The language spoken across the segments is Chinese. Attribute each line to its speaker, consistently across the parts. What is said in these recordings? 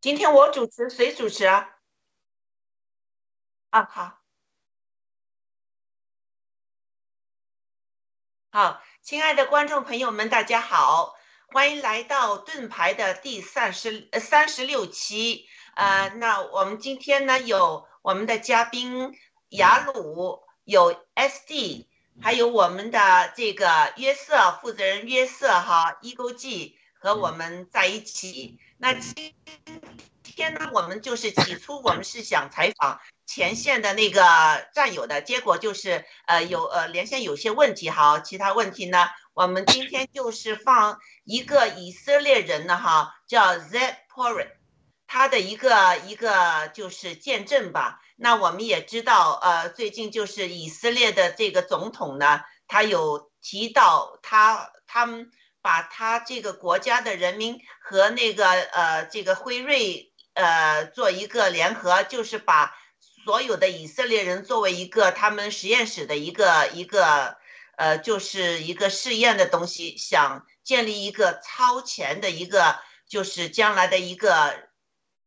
Speaker 1: 今天我主持谁主持啊？啊好。好亲爱的观众朋友们大家好欢迎来到盾牌的第三十三十六期。啊那我们今天呢有我们的嘉宾雅鲁有 s d 还有我们的这个约瑟负责人约瑟哈 e 勾 g 和我们在一起。那今天呢，我们就是起初我们是想采访前线的那个战友的，结果就是呃有呃连线有些问题哈，其他问题呢，我们今天就是放一个以色列人的哈，叫 z e p o r i 他的一个一个就是见证吧。那我们也知道，呃，最近就是以色列的这个总统呢，他有提到他他们。把他这个国家的人民和那个呃这个辉瑞呃做一个联合，就是把所有的以色列人作为一个他们实验室的一个一个。呃，就是一个试验的东西，想建立一个超前的一个，就是将来的一个，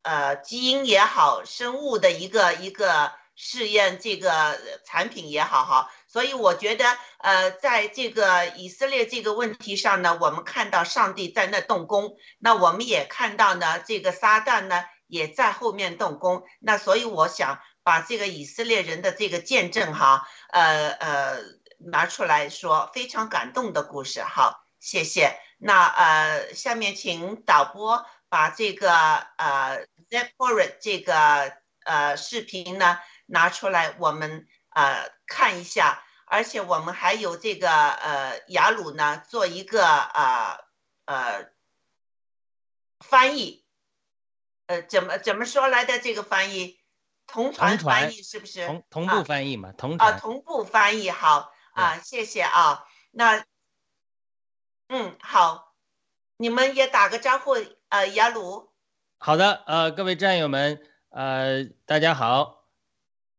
Speaker 1: 呃，基因也好，生物的一个一个试验这个产品也好哈。所以我觉得，呃，在这个以色列这个问题上呢，我们看到上帝在那动工，那我们也看到呢，这个撒旦呢也在后面动工。那所以我想把这个以色列人的这个见证哈，呃呃。拿出来说非常感动的故事，好，谢谢。那呃，下面请导播把这个呃 Zephyr 这个呃视频呢拿出来，我们呃看一下。而且我们还有这个呃雅鲁呢做一个呃呃翻译，呃怎么怎么说来的这个翻译？同传翻译是不是？
Speaker 2: 同同步翻译嘛？同
Speaker 1: 啊同步翻译好。啊，谢谢啊，那，嗯，好，你们也打个招呼，呃，雅鲁。
Speaker 2: 好的，呃，各位战友们，呃，大家好，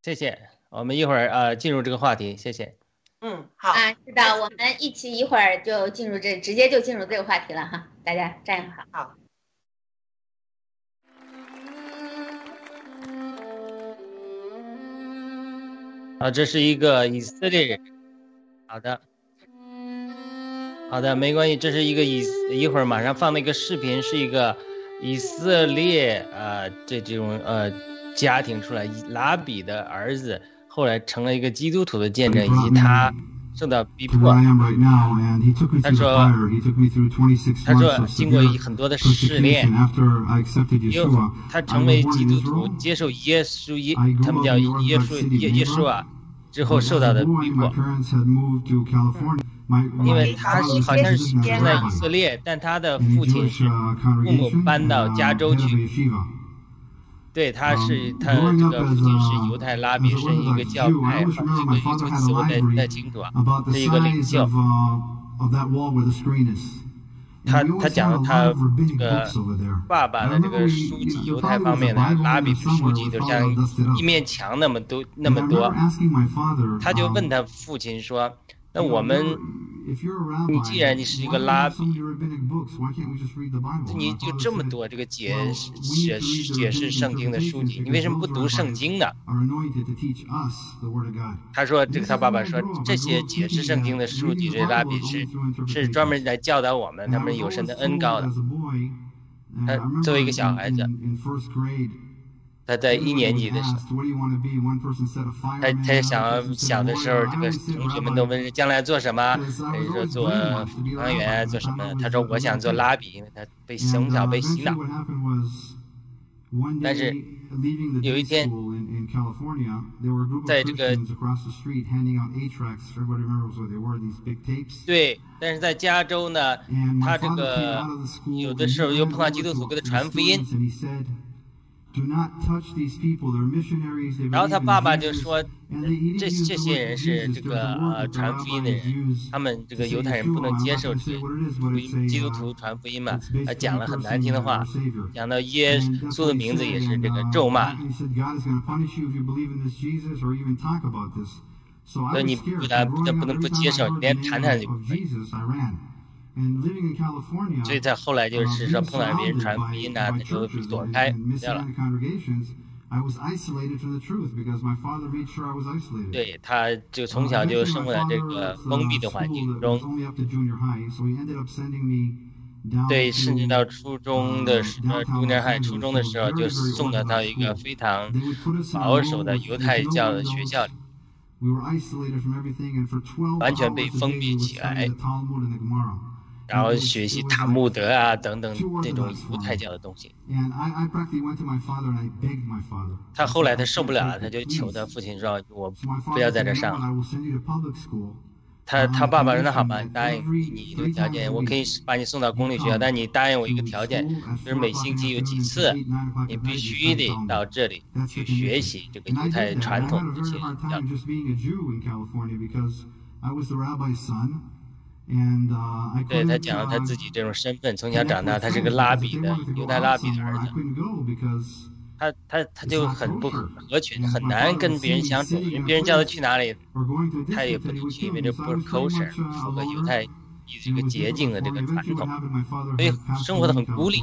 Speaker 2: 谢谢，我们一会儿呃进入这个话题，谢谢。
Speaker 1: 嗯，好。
Speaker 3: 啊，是的，我们一起一会儿就进入这，直接就进入这个话题了哈，大家战友好。
Speaker 1: 好。
Speaker 2: 啊，这是一个以色列人。好的，好的，没关系。这是一个以一会儿马上放的一个视频，是一个以色列呃这这种呃家庭出来，拉比的儿子后来成了一个基督徒的见证，以及他受到逼迫。他说，他说经过很多的试炼，又他成为基督徒，接受耶稣耶，他们叫耶稣耶耶稣啊。之后受到的逼迫，因为他是好像是生在以色列，但他的父亲是父母搬到加州去。对，他是他这个父亲是犹太拉比，是一个教派，这个有词我太不太清楚啊，是一个领袖。他他讲了他这个爸爸的这个书籍，犹太方面的拉比的书籍，就像一面墙那么多那么多。他就问他父亲说：“那我们。”你既然你是一个拉比，你就这么多这个解解释解释圣经的书籍，你为什么不读圣经呢？他说：“这个他爸爸说，这些解释圣经的书籍，这拉比是是专门来教导我们，他们有神的恩高的。他作为一个小孩子。”他在一年级的时候，他他想小的时候，这个同学们都问将来做什么，他就说做宇航员，做什么？他说我想做拉比，因为他被从小被洗脑。但是有一天，在这个对，但是在加州呢，他这个有的时候又碰到基督徒给他传福音。然后他爸爸就说：“这这些人是这个呃传福音的人，他们这个犹太人不能接受这个基督徒传福音嘛？他讲了很难听的话，讲到耶稣的名字也是这个咒骂。所以你不但不能不接受，你连谈谈就不可以。”所以在后来就是说碰到别人传福音呢，他就躲开掉了。对，他就从小就生活在这个封闭的环境中。对，甚至到初中的时候，中年还初中的时候，就送到到一个非常保守的犹太教的学校里，完全被封闭起来。然后学习塔木德啊等等这种犹太教的东西。他后来他受不了了，他就求他父亲说：“我不要在这上了。”
Speaker 4: 他他爸爸说那好吧，答应你一个条件，我可以把你送到公立学校，但你答应我一个条件，就是每星期有几次，你必须得到这里去学习这个犹太传统的这些。对他讲了他自己这种身份，从小长大，他是个 拉比的犹太拉比的儿子。他他他就很不合群，很难跟别人相处。别人叫他去哪里，他也不能去，因为这不是 kosher，符合犹太这个洁净的这个传统，所以生活的很孤立。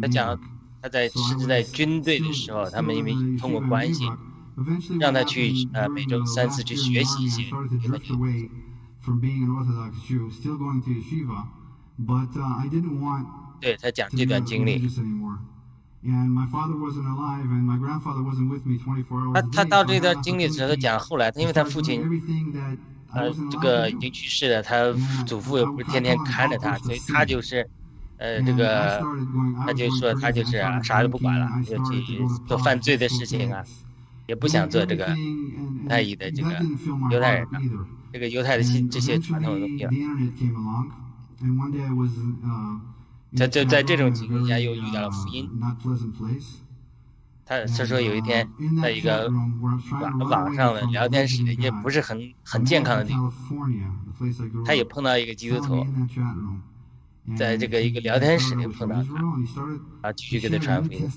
Speaker 4: 他讲他在甚至在军队的时候，他们因为通过关系。让他去呃每周三次去学习一些。对他讲这段经历。他他到这段经历的时候，他讲后来他因为他父亲呃这个已经去世了，他祖父又不是天天看着他，所以他就是呃这个他就说他就是啥都不管了，就去做犯罪的事情啊。也不想做这个太乙的这个犹太人了，这个犹太的这些传统的东西了。在在在这种情况下又遇到了福音。他他说有一天在一个网网上的聊天室，也不是很很健康的地方，他也碰到一个基督徒，在这个一个聊天室里碰到他，啊，继续给他传福音。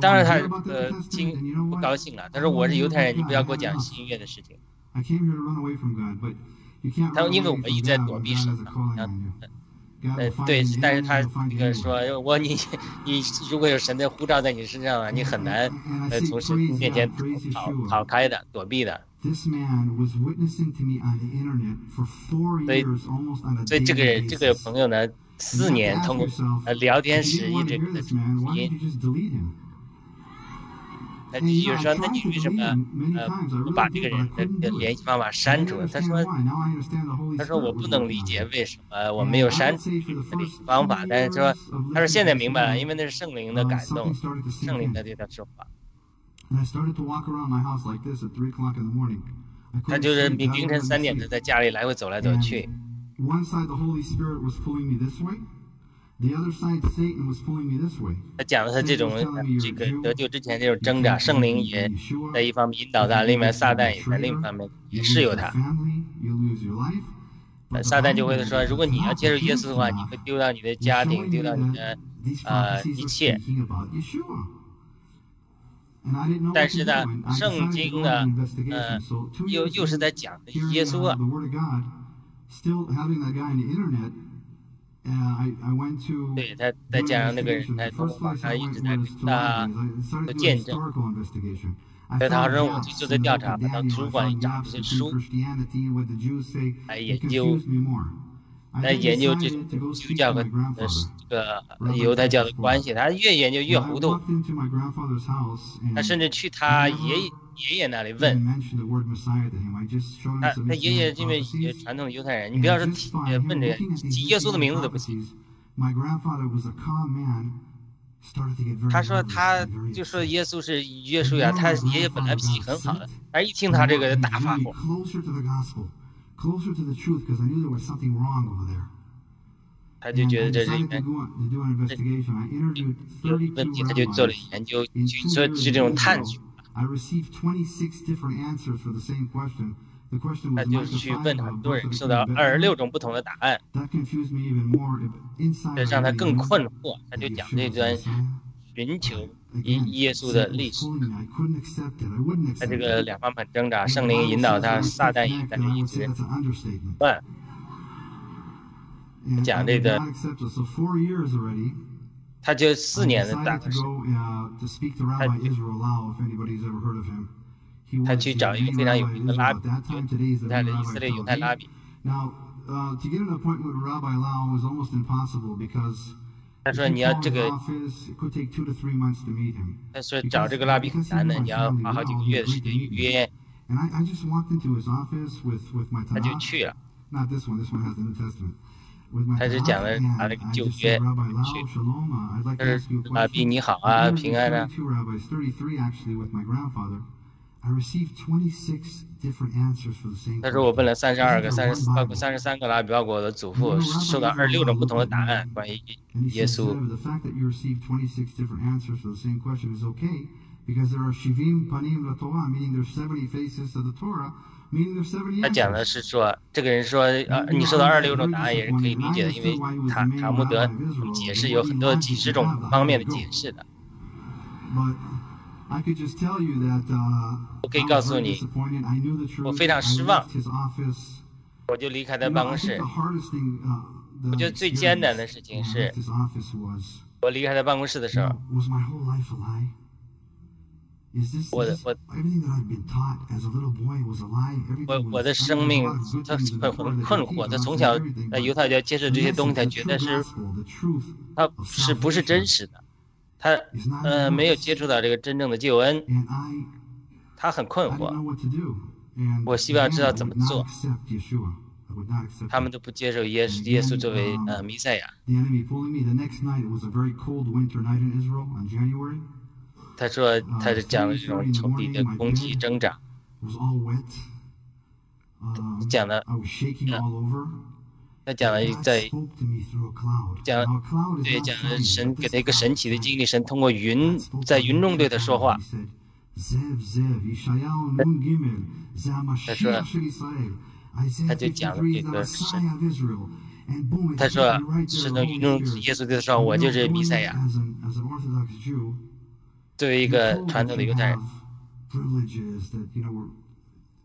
Speaker 4: 当然，他呃，经不高兴了。他说：“我是犹太人，你不要给我讲新约的事情。”他说：“因为我们一直在躲避神。”呃，对，但是他那个说：“我你你如果有神的护照在你身上啊，你很难呃从神面前跑跑开的，躲避的。”所以，所以这个这个朋友呢？四年通过呃聊天室一直给他录音，那你就说，那你为什么呃不把这个人的联系方法删除？他说，他说我不能理解为什么我没有删除联系方法，但是说，他说现在明白了，因为那是圣灵的感动，圣灵在对他说话。他就是凌凌晨三点他在家里来回走来走去。他讲的是这种这个得救之前这种挣扎，圣灵也在一方面引导他，另外撒旦也在另一方面也是有他。撒旦就会说，如果你要接受耶稣的话，你会丢掉你的家庭，丢掉你的呃一切。但是呢，圣经呢，呃，又又是在讲耶稣啊。对他再加上那个人在通过网上一直在跟他做见证，所以他任务就在调查，他图书馆里找这些书。来研究。来研究这基督教和呃这个犹太教的关系，他越研究越糊涂。他甚至去他爷爷爷爷那里问，他他爷爷因为传统犹太人，你不要说提问这个提耶稣的名字都不行。他说他就说耶稣是约书亚，他爷爷本来脾气很好的，但一听他这个大发火。他就觉得这里面有问题，他就做了研究，就说是这种探索。他就去问很多人，收到二十六种不同的答案，这让他更困惑。他就讲这段寻求耶耶稣的历史。在这个两方面挣扎，圣灵引导他，撒旦也在这一直。乱。讲这个，他就四年的打的时候，他他去找一个非常有名的拉比，犹太的以色列犹太拉比。他说你要这个，他说找这个蜡笔很难的，你要花好几个月的时间预约。他就去了。他是讲了他那个旧约去，他说拉比你好啊，平安啊。他说：“我问了三十二个、三十包括三十三个拉比，包括我的祖父，收到二十六种不同的答案关于耶稣。”他讲的是说，这个人说，呃，你收到二十六种答案也是可以理解的，因为塔塔木德解释有很多几十种方面的解释的。我可以告诉你，我非常失望，我就离开他办公室。我觉得最艰难的事情是，我离开他办公室的时候，我的我我我的生命他很很困惑，他从小在犹太教接受这些东西，他觉得是，他是不是真实的？他呃没有接触到这个真正的救恩，他很困惑。我希望知道怎么做。他们都不接受耶稣耶稣作为呃弥赛亚。他说他是讲了这种仇敌的攻击挣扎，讲的。他讲了在讲，对讲了神给他一个神奇的经历，神通过云在云中对他说话。他说，他就讲了这个神，他说是从云中耶稣对他说，我就是弥赛亚。作为一个传统的犹太人。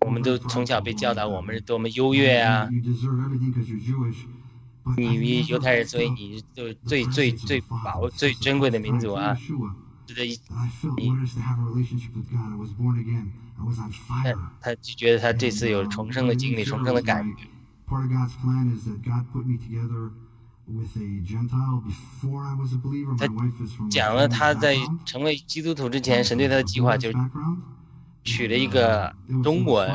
Speaker 4: 我们都从小被教导，我们是多么优越啊！你犹太人，所以你就最最最宝、最珍贵的民族啊！值得一，他他就觉得他这次有重生的经历，重生的感觉。他讲了他在成为基督徒之前，神对他的计划就是。娶了一个中国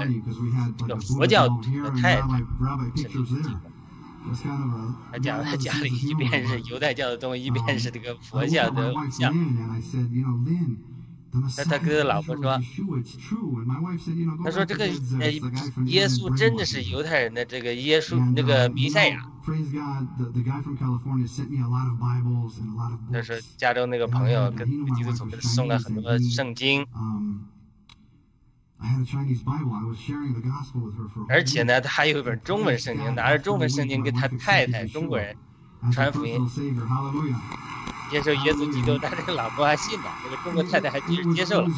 Speaker 4: 这个佛教的太太，他讲他家里一边是犹太教的东西，一边是这个佛教的偶像。他他跟他老婆说，他说这个呃耶稣真的是犹太人的这个耶稣那个弥赛亚。他说加州那个朋友跟基督徒给他送了很多圣经。而且呢，他还有一本中文圣经，拿着中文圣经给他太太中国人传福音，接受耶稣基督。但这个老婆还信了，这个中国太太还接接受了。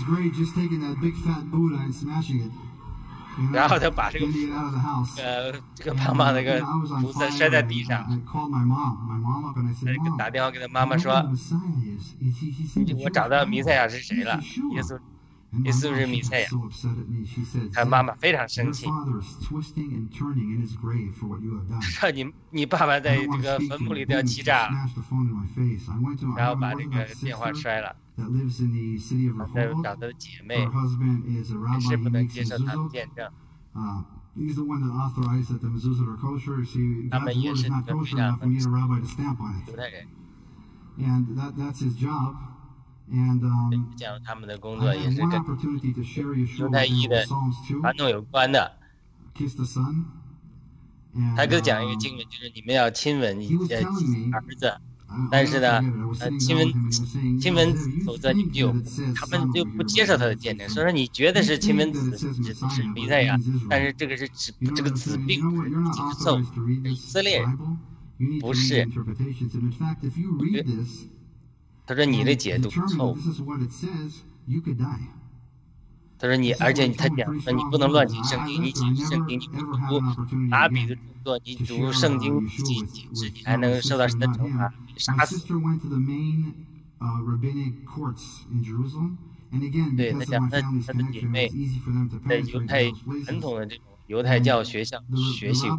Speaker 4: 然后他把这个呃这个胖胖那个菩萨摔在地上，他打电话给他妈妈说：“我找到弥赛亚是谁了，耶稣。”耶稣是弥赛亚，他妈妈非常生气，说 你你爸爸在这个坟墓里都要气炸了，然后把这个电话摔了。在找他的姐妹，也是不能接受他的见证。他们也是个非常犹太人。讲他们的工作也是跟犹太裔的传统有关的。他给我讲一个经文，就是你们要亲吻你的儿子，但是呢，呃，亲吻亲吻子，否则你就他们就不接受他的见证。所以说，你觉得是亲吻子指的是弥赛亚，但是这个是指这个子并不是以色列人，不是。他说你的解读错误，他说你，而且他讲，那你不能乱
Speaker 2: 进
Speaker 4: 圣经，你进圣经，你读，
Speaker 2: 你
Speaker 4: 打比的著作，你读圣经，
Speaker 2: 你
Speaker 4: 进进
Speaker 2: 去，
Speaker 4: 你还能受到神的惩罚，
Speaker 2: 你
Speaker 4: 杀。死。对，他讲他他的姐妹在犹太传统的这种。犹太教学校学习。过。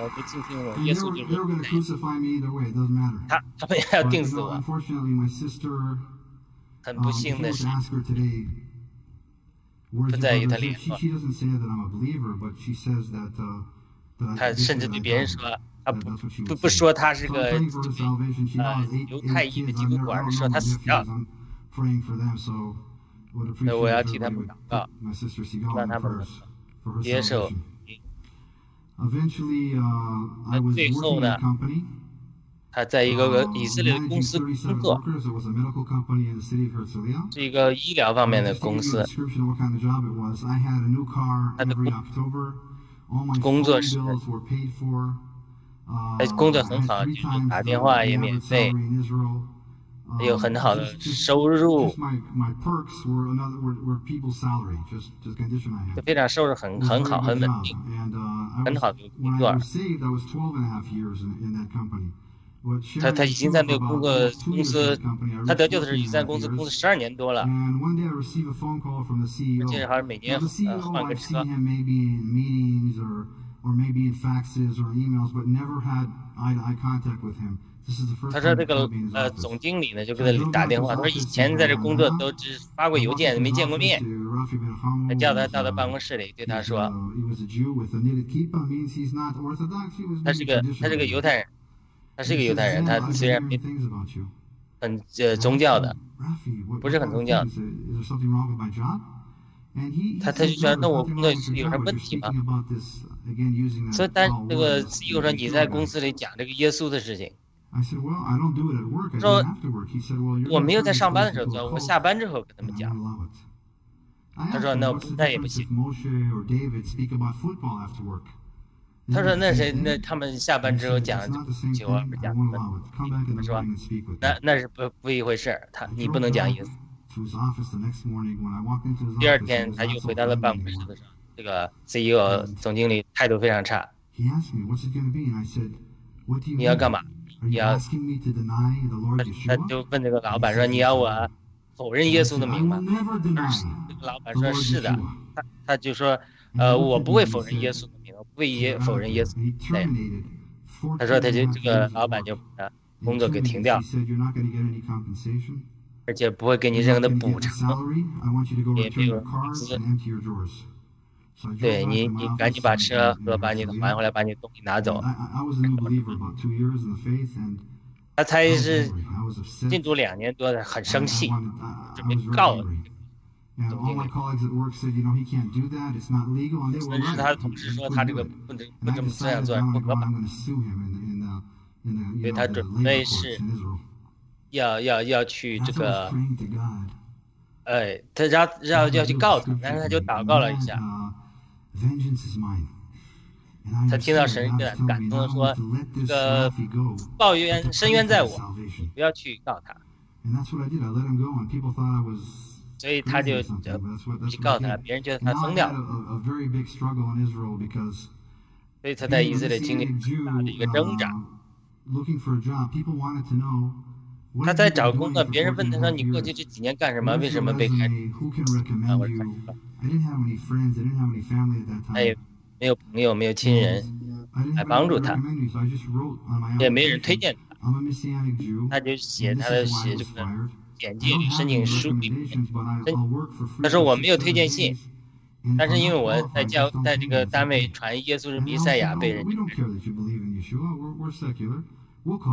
Speaker 4: 我不敬听我耶稣
Speaker 2: 的人。
Speaker 4: 他他们要定死我。很不幸的是，不在意他
Speaker 2: 脸了。
Speaker 4: 他甚至对别人说，他不不不说他是个呃犹太裔的基督徒，说他死掉了。
Speaker 2: 那
Speaker 4: 我要替他们祷告，
Speaker 2: 让
Speaker 4: 他们接受。
Speaker 2: Eventually, I was company.
Speaker 4: 他在一个以色列公司工作，是一个医疗方面的公司。他的工作是，他工作很好，打电话也免费，有很好的收入，就非常收入很很好，很稳定，很好的工作。他他已经在那个工作公司，他得救的是已经
Speaker 2: 在
Speaker 4: 公司工作十二年多了，而且还是每年换个车。
Speaker 2: Or maybe in faxes or emails, but never had eye-to-eye contact with him.
Speaker 4: 他说：“这个呃，总经理呢就给他打电话。他说以前在这工作都只发过邮件，没见过面。他叫他到他办公室里，对他说：他是个他是个犹太人，他是个犹太人。他虽然很呃宗教的，不是很宗教。他他就
Speaker 2: 说：
Speaker 4: 那我工作有什么问题吗？所以，但
Speaker 2: 那
Speaker 4: 个又说你在公司里讲这个耶稣的事情。”
Speaker 2: 我
Speaker 4: 说我没有在上班的时候
Speaker 2: 讲，
Speaker 4: 我下班之后跟他们讲。他说那那也不行。他说那谁那他们下班之后讲
Speaker 2: 酒
Speaker 4: 不讲
Speaker 2: 的，是吧？
Speaker 4: 那那是不不一回事。他你不能讲
Speaker 2: 意思。
Speaker 4: 第二天他
Speaker 2: 就
Speaker 4: 回到了办公室的时候，这个 CEO 总经理态度非常差。你要干嘛？你要，他就问这个老板说：“你要我否认耶稣的名吗？”这个老板说：“是的。”他他就说：“呃，我不会否认耶稣的名，我不会
Speaker 2: 也
Speaker 4: 否认耶稣的
Speaker 2: 名。”
Speaker 4: 他说：“他就这个老板就把工作给停掉，而且不会给你任何的补偿，也没有
Speaker 2: 工
Speaker 4: 资。”对你你赶紧把车和把你
Speaker 2: 的
Speaker 4: 还回来把你东西拿走他
Speaker 2: 猜
Speaker 4: 是进组两年多了
Speaker 2: 很
Speaker 4: 生气准备告
Speaker 2: 了
Speaker 4: 但
Speaker 2: 是
Speaker 4: 他的同事说他这个不能不这么这样做不合法
Speaker 2: 对
Speaker 4: 他准备是要要要去这个哎他然后
Speaker 2: 要
Speaker 4: 要去告他但是他就祷告了一下。他听到神
Speaker 2: 的
Speaker 4: 感动说：“
Speaker 2: 呃，抱
Speaker 4: 报
Speaker 2: 怨
Speaker 4: 深
Speaker 2: 渊
Speaker 4: 在我，
Speaker 2: 你
Speaker 4: 不要去告他。”
Speaker 2: 所以他就去告他，别人觉得他疯掉了。所以他在以色列经历大一个挣扎。
Speaker 4: Looking for a job, people wanted to know
Speaker 2: 他在找工作，别人问他说你过去这几年干什么？为什么被开除？啊，我
Speaker 4: 看
Speaker 2: 他也没有朋友，没有亲人来帮助他，也没人推荐他，他就写他的写这个简介申请书里面，他说我没有推荐信，但是因为我在教在这个单位传耶稣是弥赛亚，被人。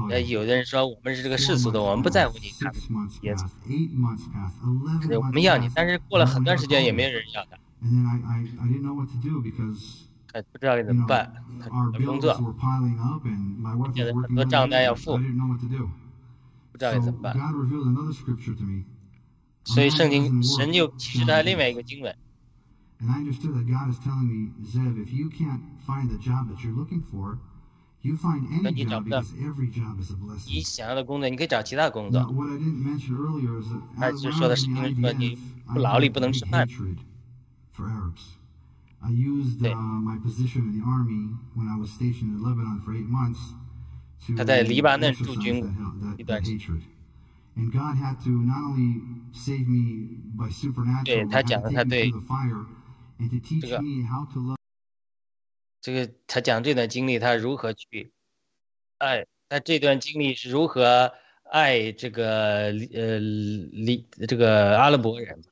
Speaker 4: 那，
Speaker 2: 有的人说我们是这个世俗的，我们不在乎你看椰，我们要你，但是过了很段时间也没有人要的。不知道该怎么办，
Speaker 4: 很
Speaker 2: 多工作，现在很多账单要付，不知道该怎么办。所以圣经神就启示
Speaker 4: 了
Speaker 2: 另外一个经文。
Speaker 4: And I understood that God is telling me, Zev, if you can't find the job that you're looking for, you find any
Speaker 2: 那你找
Speaker 4: a
Speaker 2: 你.想要的工作，你可以找其他工作。他就说的是因为你不劳力不能.
Speaker 4: I used
Speaker 2: 对
Speaker 4: uh, my position in the army when I was stationed in Lebanon for eight months to
Speaker 2: 他在黎巴嫩
Speaker 4: exercise
Speaker 2: 驻
Speaker 4: that,
Speaker 2: 军一
Speaker 4: that,
Speaker 2: 段.
Speaker 4: And God had to not only save me by
Speaker 2: 对
Speaker 4: supernatural,
Speaker 2: 他
Speaker 4: but
Speaker 2: 讲
Speaker 4: to
Speaker 2: 他
Speaker 4: take me
Speaker 2: 对
Speaker 4: through the fire and to teach
Speaker 2: 这个
Speaker 4: me how to love.
Speaker 2: 这个他讲这段经历，他如何去爱，他这段经历是如何爱这个呃黎这个阿拉伯人。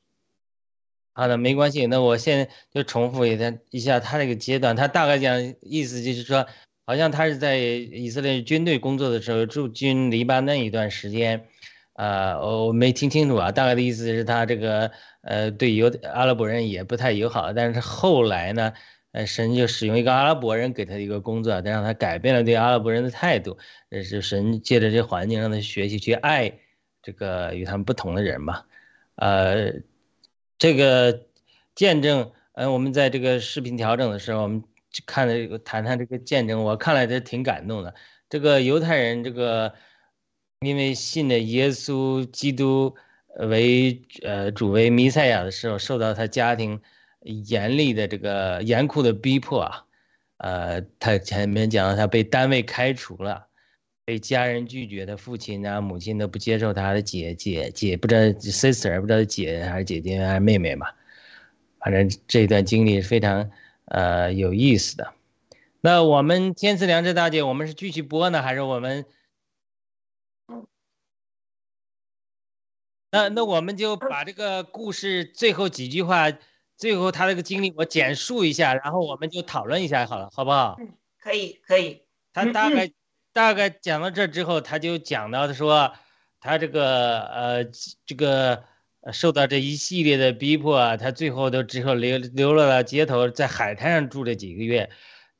Speaker 2: 好的，没关系。那我现在就重复一下一下他这个阶段，他大概讲意思就是说，好像他是在以色列军队工作的时候驻军黎巴嫩一段时间，呃，我没听清楚啊，大概的意思是他这个呃对犹阿拉伯人也不太友好，但是后来呢，呃，神就使用一个阿拉伯人给他一个工作，让他改变了对阿拉伯人的态度，呃是神借着这环境让他学习去爱这个与他们不同的人嘛，呃。这个见证，呃，我们在这个视频调整的时候，我们看了这个谈谈这个见证，我看了这挺感动的。这个犹太人，这个因为信的耶稣基督为呃主为弥赛亚的时候，受到他家庭严厉的这个严酷的逼迫啊，呃，他前面讲了他被单位开除了。被家人拒绝，他父亲啊、母亲都不接受他的姐姐姐，不知道 sister 不知道姐还是姐姐还是妹妹嘛，反正这段经历是非常呃有意思的。那我们天赐良知大姐，我们是继续播呢，还是我们？那那我们就把这个故事最后几句话，最后他这个经历我简述一下，然后我们就讨论一下好了，好不好？
Speaker 1: 可以可以，
Speaker 2: 他大概大概讲到这之后，他就讲到他说，他这个呃这个呃受到这一系列的逼迫啊，他最后都之后流流落到街头，在海滩上住了几个月。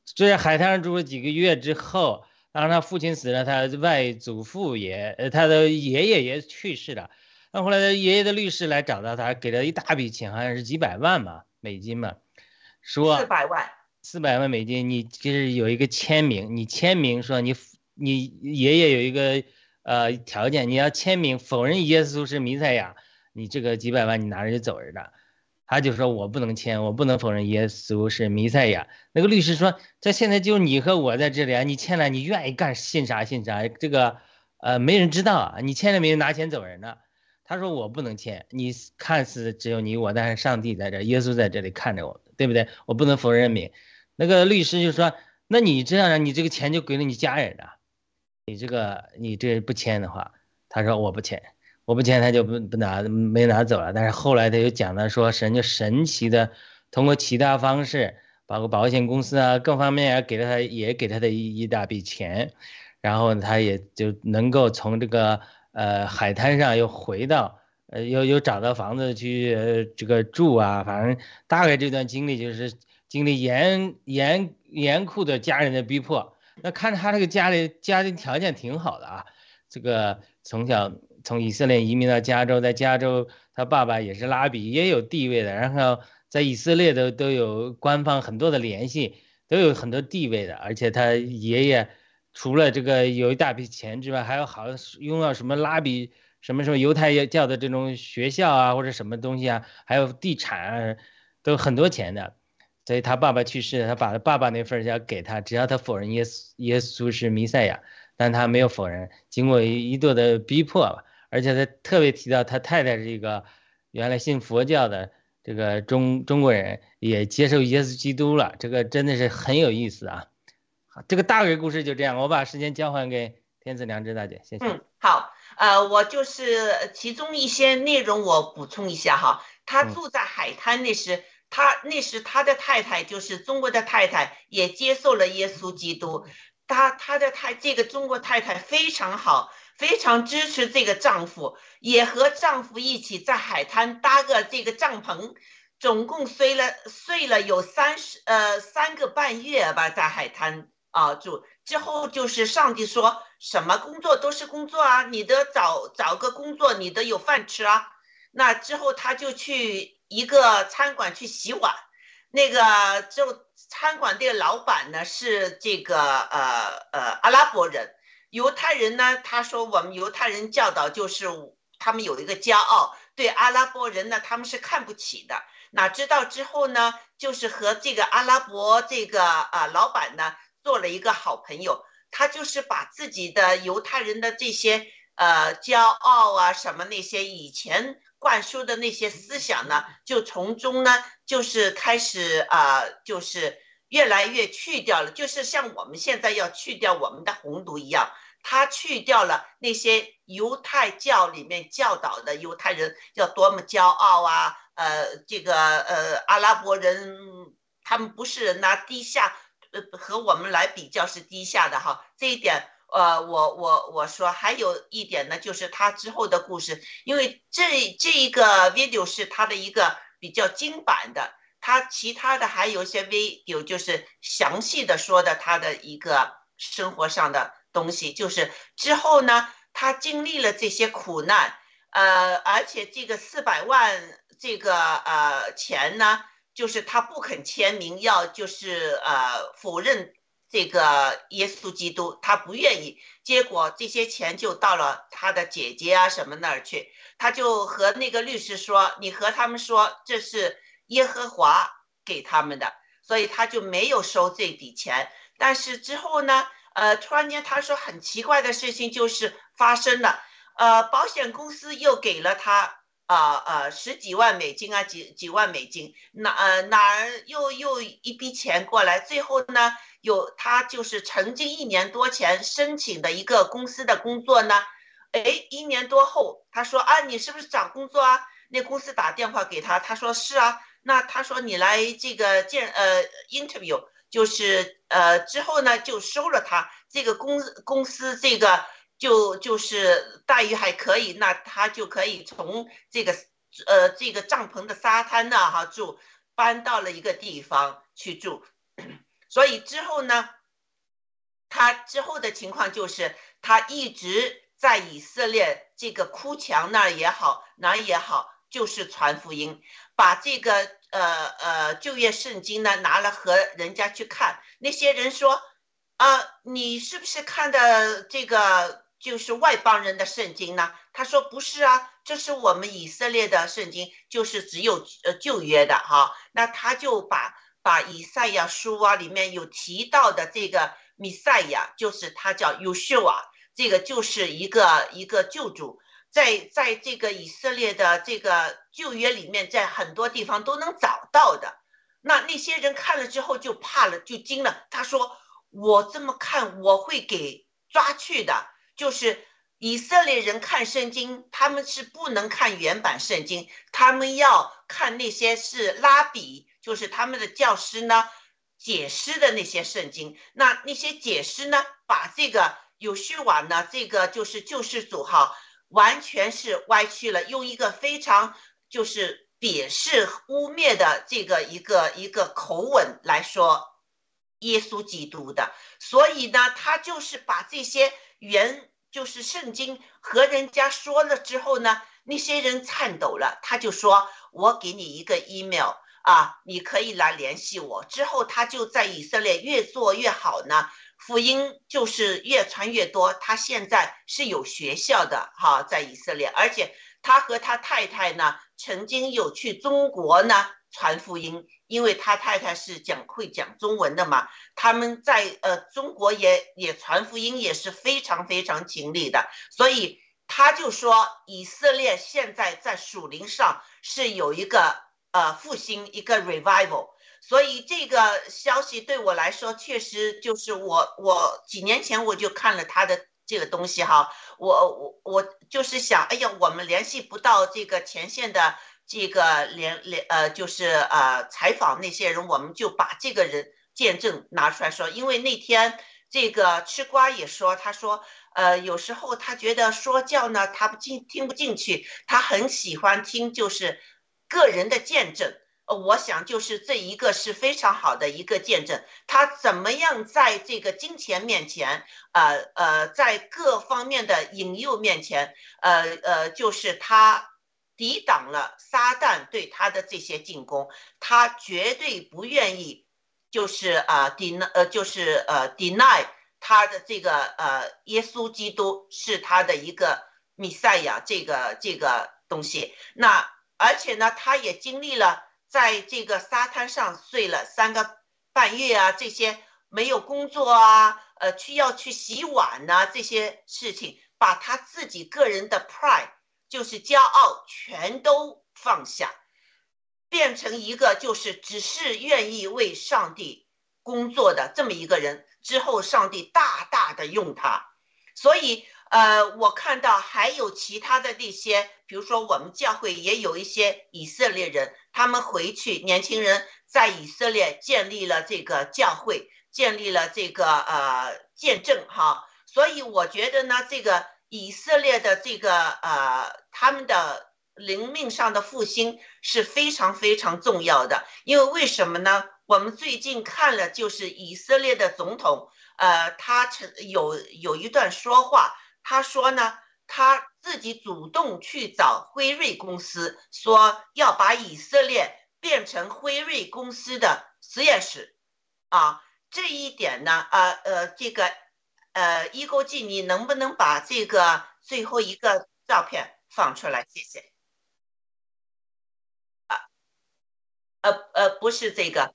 Speaker 2: 就在海滩上住了几个月之后，当他父亲死了，他外祖父也呃他的爷爷也去世了。那后来他爷爷的律师来找到他，给了一大笔钱，好像是几百万嘛美金嘛，说
Speaker 1: 四百万，
Speaker 2: 四百万美金，你就是有一个签名，你签名说你你爷爷有一个呃条件，你要签名否认耶稣是弥赛亚，你这个几百万你拿着就走人了。他就说我不能签，我不能否认耶稣是弥赛亚。那个律师说，这现在就你和我在这里啊，你签了，你愿意干信啥信啥，这个呃没人知道啊，你签了没人拿钱走人了。他说我不能签，你看似只有你我，但是上帝在这，耶稣在这里看着我，对不对？我不能否认名。那个律师就说，那你这样，你这个钱就给了你家人了，你这个你这不签的话，他说我不签，我不签他就不不拿没拿走了。但是后来他又讲了说，神就神奇的通过其他方式，包括保险公司啊各方面啊，给了他也给他的一一大笔钱，然后他也就能够从这个。呃，海滩上又回到，呃，又又找到房子去、呃、这个住啊，反正大概这段经历就是经历严严严酷的家人的逼迫。那看着他这个家里家庭条件挺好的啊，这个从小从以色列移民到加州，在加州他爸爸也是拉比，也有地位的，然后在以色列都都有官方很多的联系，都有很多地位的，而且他爷爷。除了这个有一大笔钱之外，还有好拥有什么拉比什么什么犹太教的这种学校啊，或者什么东西啊，还有地产啊，都很多钱的。所以他爸爸去世，他把他爸爸那份要给他，只要他否认耶稣耶稣是弥赛亚，但他没有否认。经过一一度的逼迫，而且他特别提到他太太是一个原来信佛教的这个中中国人，也接受耶稣基督了。这个真的是很有意思啊。这个大概故事就这样，我把时间交还给天赐良知大姐，谢谢。
Speaker 1: 嗯，好，呃，我就是其中一些内容我补充一下哈。他住在海滩那时，他那时他的太太就是中国的太太，也接受了耶稣基督。她她的太这个中国太太非常好，非常支持这个丈夫，也和丈夫一起在海滩搭个这个帐篷，总共睡了睡了有三十呃三个半月吧，在海滩啊就。之后就是上帝说什么工作都是工作啊，你得找找个工作，你得有饭吃啊。那之后他就去一个餐馆去洗碗，那个就餐馆这个老板呢是这个呃呃阿拉伯人，犹太人呢他说我们犹太人教导就是他们有一个骄傲，对阿拉伯人呢他们是看不起的。哪知道之后呢，就是和这个阿拉伯这个啊老板呢。做了一个好朋友，他就是把自己的犹太人的这些呃骄傲啊什么那些以前灌输的那些思想呢，就从中呢就是开始啊就是越来越去掉了，就是像我们现在要去掉我们的红毒一样，他去掉了那些犹太教里面教导的犹太人要多么骄傲啊，呃这个呃阿拉伯人他们不是拿低下。和我们来比较是低下的哈，这一点，呃，我我我说还有一点呢，就是他之后的故事，因为这这一个 video 是他的一个比较精版的，他其他的还有一些 video 就是详细的说的他的一个生活上的东西，就是之后呢，他经历了这些苦难，呃，而且这个四百万这个呃钱呢。就是他不肯签名，要就是呃否认这个耶稣基督，他不愿意。结果这些钱就到了他的姐姐啊什么那儿去，他就和那个律师说：“你和他们说这是耶和华给他们的，所以他就没有收这笔钱。”但是之后呢，呃，突然间他说很奇怪的事情就是发生了，呃，保险公司又给了他。啊啊，十几万美金啊，几几万美金，哪呃哪儿又又一笔钱过来？最后呢，有他就是曾经一年多前申请的一个公司的工作呢，哎，一年多后，他说啊，你是不是找工作啊？那公司打电话给他，他说是啊。那他说你来这个见呃 interview，就是呃之后呢就收了他这个公公司这个。就就是待遇还可以，那他就可以从这个呃这个帐篷的沙滩那哈住，搬到了一个地方去住，所以之后呢，他之后的情况就是他一直在以色列这个哭墙那儿也好哪也好，就是传福音，把这个呃呃旧约圣经呢拿了和人家去看，那些人说啊，你是不是看的这个？就是外邦人的圣经呢？他说不是啊，这是我们以色列的圣经，就是只有呃旧约的哈。那他就把把以赛亚书啊里面有提到的这个弥赛亚，就是他叫优秀啊，这个就是一个一个救主，在在这个以色列的这个旧约里面，在很多地方都能找到的。那那些人看了之后就怕了，就惊了。他说我这么看，我会给抓去的。就是以色列人看圣经，他们是不能看原版圣经，他们要看那些是拉比，就是他们的教师呢解释的那些圣经。那那些解释呢，把这个有序瓦呢，这个就是救世主哈，完全是歪曲了，用一个非常就是鄙视污蔑的这个一个一个口吻来说耶稣基督的。所以呢，他就是把这些。原就是圣经和人家说了之后呢，那些人颤抖了，他就说：“我给你一个 email 啊，你可以来联系我。”之后他就在以色列越做越好呢，福音就是越传越多。他现在是有学校的哈，在以色列，而且他和他太太呢，曾经有去中国呢。传福音，因为他太太是讲会讲中文的嘛，他们在呃中国也也传福音也是非常非常尽力的，所以他就说以色列现在在属灵上是有一个呃复兴一个 revival，所以这个消息对我来说确实就是我我几年前我就看了他的这个东西哈，我我我就是想，哎呀，我们联系不到这个前线的。这个连连呃，就是呃，采访那些人，我们就把这个人见证拿出来说，因为那天这个吃瓜也说，他说，呃，有时候他觉得说教呢，他不进听不进去，他很喜欢听就是个人的见证。我想就是这一个是非常好的一个见证，他怎么样在这个金钱面前，呃呃，在各方面的引诱面前，呃呃，就是他抵挡了撒旦对他的这些进攻，他绝对不愿意，就是啊，deny 呃，就是呃 deny 他的这个呃耶稣基督是他的一个弥赛亚这个这个东西。那而且呢，他也经历了。在这个沙滩上睡了三个半月啊，这些没有工作啊，呃，需要去洗碗呐，这些事情，把他自己个人的 pride，就是骄傲，全都放下，变成一个就是只是愿意为上帝工作的这么一个人。之后，上帝大大的用他，所以。呃，我看到还有其他的那些，比如说我们教会也有一些以色列人，他们回去，年轻人在以色列建立了这个教会，建立了这个呃见证哈。所以我觉得呢，这个以色列的这个呃他们的灵命上的复兴是非常非常重要的。因为为什么呢？我们最近看了，就是以色列的总统，呃，他曾有有一段说话。他说呢，他自己主动去找辉瑞公司，说要把以色列变成辉瑞公司的实验室，啊，这一点呢，呃呃，这个呃，一勾记，你能不能把这个最后一个照片放出来？谢谢。呃呃，不是这个，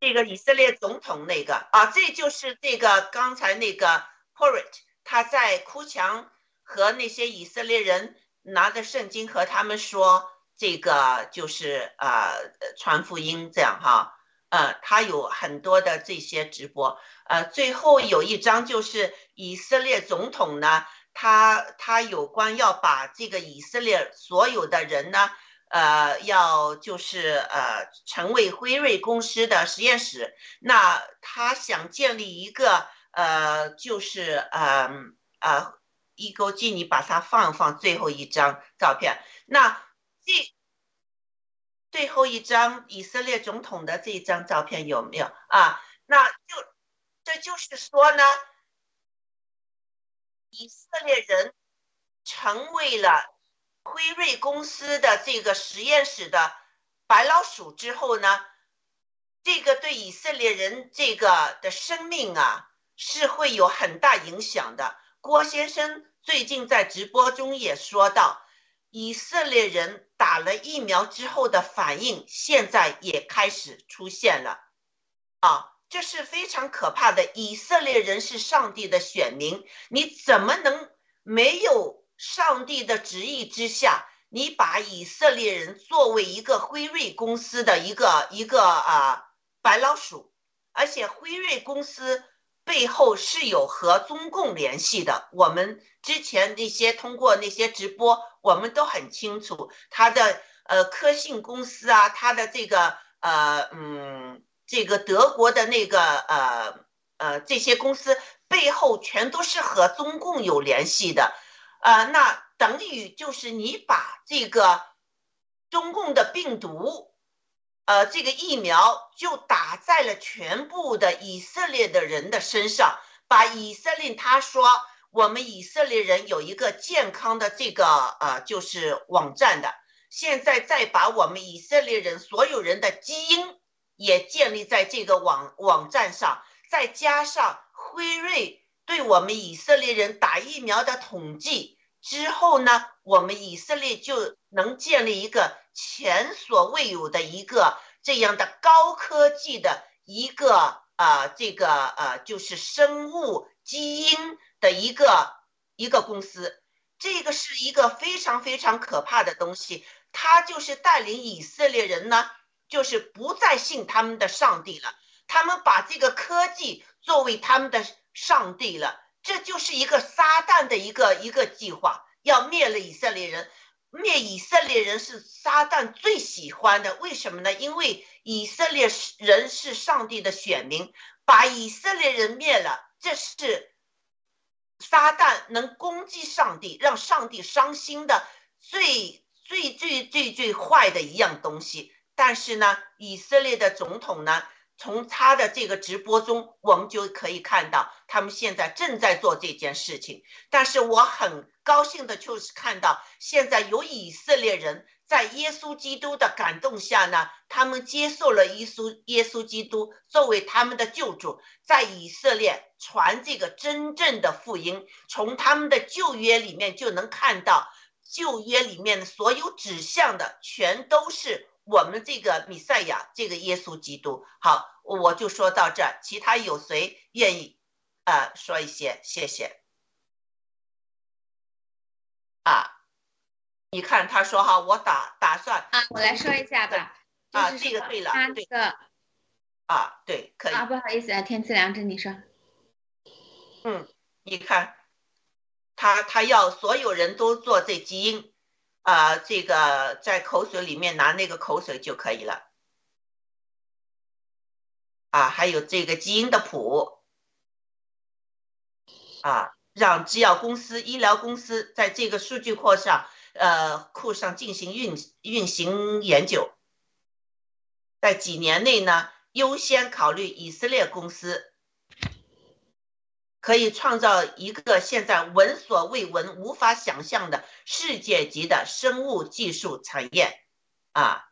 Speaker 1: 这个以色列总统那个啊，这就是这个刚才那个 Porritt。他在哭墙和那些以色列人拿着圣经和他们说，这个就是呃传福音这样哈，呃，他有很多的这些直播，呃，最后有一张就是以色列总统呢，他他有关要把这个以色列所有的人呢，呃，要就是呃成为辉瑞公司的实验室，那他想建立一个。呃，就是呃呃，一勾记，你把它放放最后一张照片。那这最后一张以色列总统的这一张照片有没有啊？那就这就是说呢，以色列人成为了辉瑞公司的这个实验室的白老鼠之后呢，这个对以色列人这个的生命啊。是会有很大影响的。郭先生最近在直播中也说到，以色列人打了疫苗之后的反应，现在也开始出现了。啊，这是非常可怕的。以色列人是上帝的选民，你怎么能没有上帝的旨意之下，你把以色列人作为一个辉瑞公司的一个一个啊白老鼠？而且辉瑞公司。背后是有和中共联系的。我们之前那些通过那些直播，我们都很清楚，他的呃科信公司啊，他的这个呃嗯这个德国的那个呃呃这些公司背后全都是和中共有联系的，呃，那等于就是你把这个中共的病毒。呃，这个疫苗就打在了全部的以色列的人的身上，把以色列他说我们以色列人有一个健康的这个呃就是网站的，现在再把我们以色列人所有人的基因也建立在这个网网站上，再加上辉瑞对我们以色列人打疫苗的统计之后呢，我们以色列就能建立一个。前所未有的一个这样的高科技的一个呃，这个呃，就是生物基因的一个一个公司，这个是一个非常非常可怕的东西。它就是带领以色列人呢，就是不再信他们的上帝了，他们把这个科技作为他们的上帝了，这就是一个撒旦的一个一个计划，要灭了以色列人。灭以色列人是撒旦最喜欢的，为什么呢？因为以色列人是上帝的选民，把以色列人灭了，这是撒旦能攻击上帝，让上帝伤心的最最最最最坏的一样东西。但是呢，以色列的总统呢，从他的这个直播中，我们就可以看到，他们现在正在做这件事情。但是我很高兴的就是看到，现在有以色列人在耶稣基督的感动下呢，他们接受了耶稣耶稣基督作为他们的救主，在以色列传这个真正的福音。从他们的旧约里面就能看到，旧约里面的所有指向的全都是。我们这个米赛亚，这个耶稣基督，好，我就说到这儿。其他有谁愿意啊说一些？谢谢。啊，你看他说哈，我打打算
Speaker 3: 啊，我来说一下吧。
Speaker 1: 啊，
Speaker 3: 就是
Speaker 1: 这个对了，对
Speaker 3: 他的
Speaker 1: 啊，对，可以。
Speaker 3: 啊，不好意思啊，天赐良知，你说。
Speaker 1: 嗯，你看，他他要所有人都做这基因。啊，这个在口水里面拿那个口水就可以了。啊，还有这个基因的谱，啊，让制药公司、医疗公司在这个数据库上，呃，库上进行运运行研究，在几年内呢，优先考虑以色列公司。可以创造一个现在闻所未闻、无法想象的世界级的生物技术产业啊！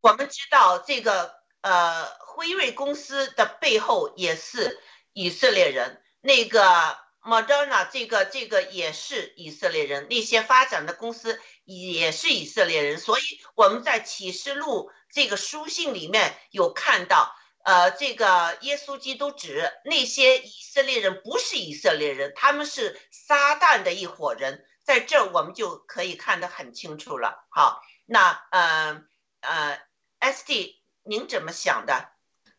Speaker 1: 我们知道这个呃，辉瑞公司的背后也是以色列人，那个 Moderna 这个这个也是以色列人，那些发展的公司也是以色列人，所以我们在启示录这个书信里面有看到。呃，这个耶稣基督指那些以色列人不是以色列人，他们是撒旦的一伙人，在这儿我们就可以看得很清楚了。好，那呃呃，S D，您怎么想的？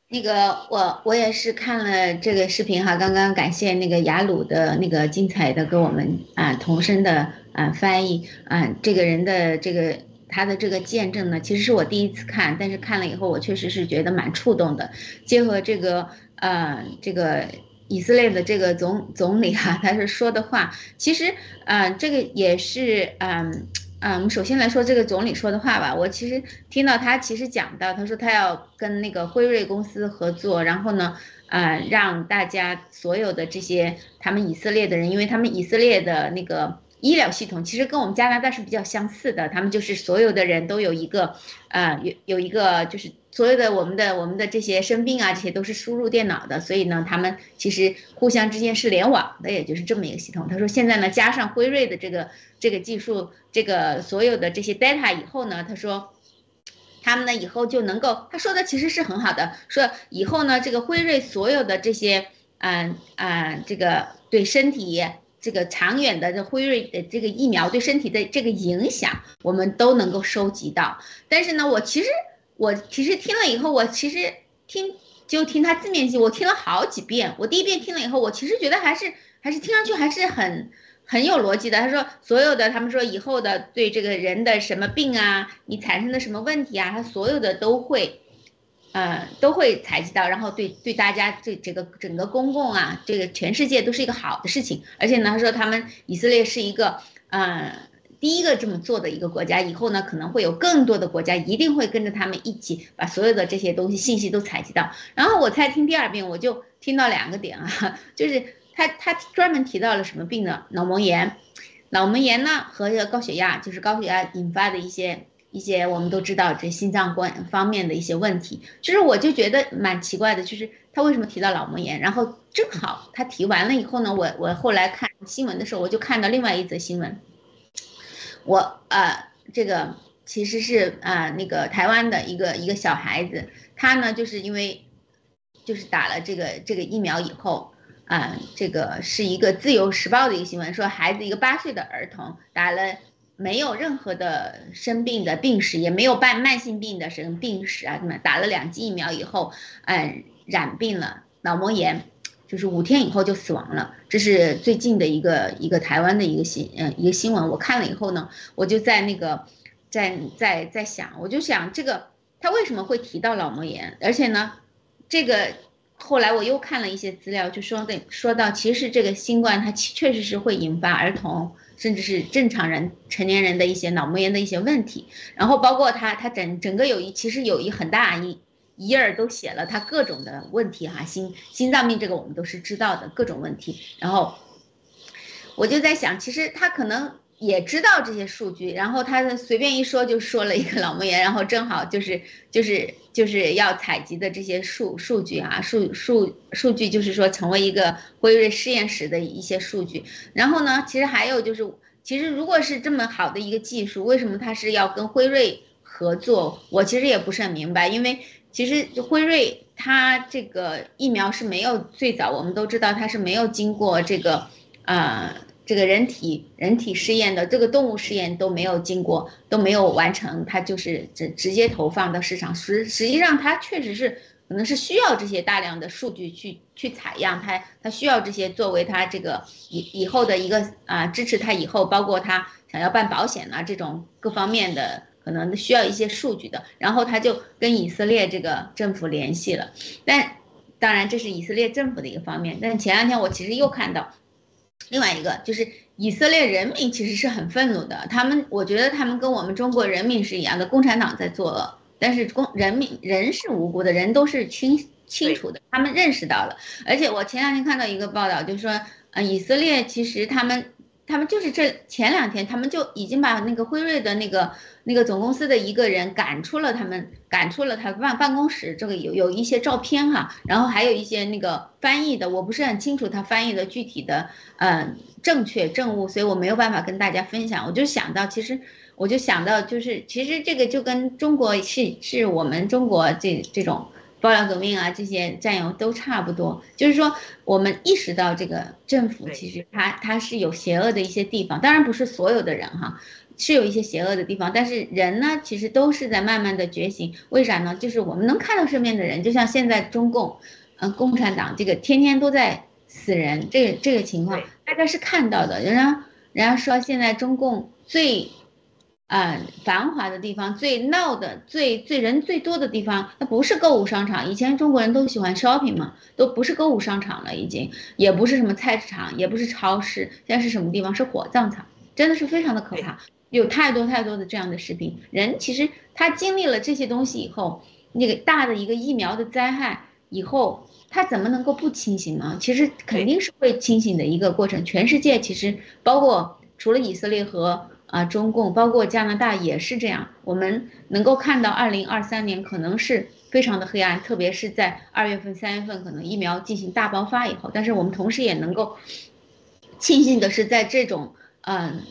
Speaker 3: 那个我我也是看了这个视频哈，刚刚感谢那个雅鲁的那个精彩的给我们啊同声的啊翻译啊，这个人的这个。他的这个见证呢，其实是我第一次看，但是看了以后，我确实是觉得蛮触动的。结合这个，呃，这个以色列的这个总总理哈，他是说的话，其实，呃，这个也是，嗯，嗯，我们首先来说这个总理说的话吧。我其实听到他其实讲到，他说他要跟那个辉瑞公司合作，然后呢，呃，让大家所有的这些他们以色列的人，因为他们以色列的那个。医疗系统其实跟我们加拿大是比较相似的，他们就是所有的人都有一个，呃，有有一个就是所有的我们的我们的这些生病啊，这些都是输入电脑的，所以呢，他们其实互相之间是联网的，也就是这么一个系统。他说现在呢，加上辉瑞的这个这个技术，这个所有的这些 data 以后呢，他说，他们呢以后就能够，他说的其实是很好的，说以后呢，这个辉瑞所有的这些，嗯嗯，这个对身体。这个长远的这辉瑞的这个疫苗对身体的这个影响，我们都能够收集到。但是呢，我其实我其实听了以后，我其实听就听他字面记，我听了好几遍。我第一遍听了以后，我其实觉得还是还是听上去还是很很有逻辑的。他说所有的他们说以后的对这个人的什么病啊，你产生的什么问题啊，他所有的都会。呃，都会采集到，然后对对大家对这个整个公共啊，这个全世界都是一个好的事情。而且呢，他说他们以色列是一个呃第一个这么做的一个国家，以后呢可能会有更多的国家一定会跟着他们一起把所有的这些东西信息都采集到。然后我再听第二遍，我就听到两个点啊，就是他他专门提到了什么病呢？脑膜炎，脑膜炎呢和高血压，就是高血压引发的一些。一些我们都知道这心脏关方面的一些问题，其实我就觉得蛮奇怪的，就是他为什么提到脑膜炎？然后正好他提完了以后呢，我我后来看新闻的时候，我就看到另外一则新闻，我呃这个其实是啊那个台湾的一个一个小孩子，他呢就是因为就是打了这个这个疫苗以后啊，这个是一个自由时报的一个新闻，说孩子一个八岁的儿童打了。没有任何的生病的病史，也没有伴慢性病的什么病史啊，什么打了两剂疫苗以后，嗯，染病了脑膜炎，就是五天以后就死亡了。这是最近的一个一个台湾的一个新嗯一个新闻，我看了以后呢，我就在那个在在在想，我就想这个他为什么会提到脑膜炎，而且呢，这个后来我又看了一些资料，就说的说到，其实这个新冠它确实是会引发儿童甚至是正常人成年人的一些脑膜炎的一些问题，然后包括它它整整个有一其实有一很大一一页都写了它各种的问题哈，心心脏病这个我们都是知道的各种问题，然后我就在想，其实他可能。也知道这些数据，然后他随便一说就说了一个脑膜炎，然后正好就是就是就是要采集的这些数数据啊，数数数据就是说成为一个辉瑞实验室的一些数据。然后呢，其实还有就是，其实如果是这么好的一个技术，为什么他是要跟辉瑞合作？我其实也不是很明白，因为其实辉瑞它这个疫苗是没有最早我们都知道它是没有经过这个啊。这个人体人体试验的这个动物试验都没有经过，都没有完成，它就是直直接投放到市场。实实际上，它确实是可能是需要这些大量的数据去去采样，它它需要这些作为它这个以以后的一个啊支持它以后，包括它想要办保险啊这种各方面的可能需要一些数据的。然后他就跟以色列这个政府联系了，但当然这是以色列政府的一个方面。但前两天我其实又看到。另外一个就是以色列人民其实是很愤怒的，他们我觉得他们跟我们中国人民是一样的，共产党在作恶，但是公人民人是无辜的，人都是清清楚的，他们认识到了。而且我前两天看到一个报道，就是说，呃，以色列其实他们。他们就是这前两天，他们就已经把那个辉瑞的那个那个总公司的一个人赶出了他们，赶出了他办办公室。这个有有一些照片哈，然后还有一些那个翻译的，我不是很清楚他翻译的具体的呃正确正误，所以我没有办法跟大家分享。我就想到，其实我就想到，就是其实这个就跟中国是是我们中国这这种。爆料革命啊，这些战友都差不多。就是说，我们意识到这个政府其实它它是有邪恶的一些地方，当然不是所有的人哈，是有一些邪恶的地方。但是人呢，其实都是在慢慢的觉醒。为啥呢？就是我们能看到身边的人，就像现在中共，嗯，共产党这个天天都在死人，这个这个情况大家是看到的。人家人家说现在中共最。啊，繁华的地方，最闹的、最最人最多的地方，那不是购物商场。以前中国人都喜欢 shopping 嘛，都不是购物商场了，已经也不是什么菜市场，也不是超市，现在是什么地方？是火葬场，真的是非常的可怕。有太多太多的这样的视频，人其实他经历了这些东西以后，那个大的一个疫苗的灾害以后，他怎么能够不清醒呢？其实肯定是会清醒的一个过程。全世界其实包括除了以色列和。啊，中共包括加拿大也是这样。我们能够看到，二零二三年可能是非常的黑暗，特别是在二月份、三月份，可能疫苗进行大爆发以后。但是我们同时也能够庆幸的是，在这种嗯，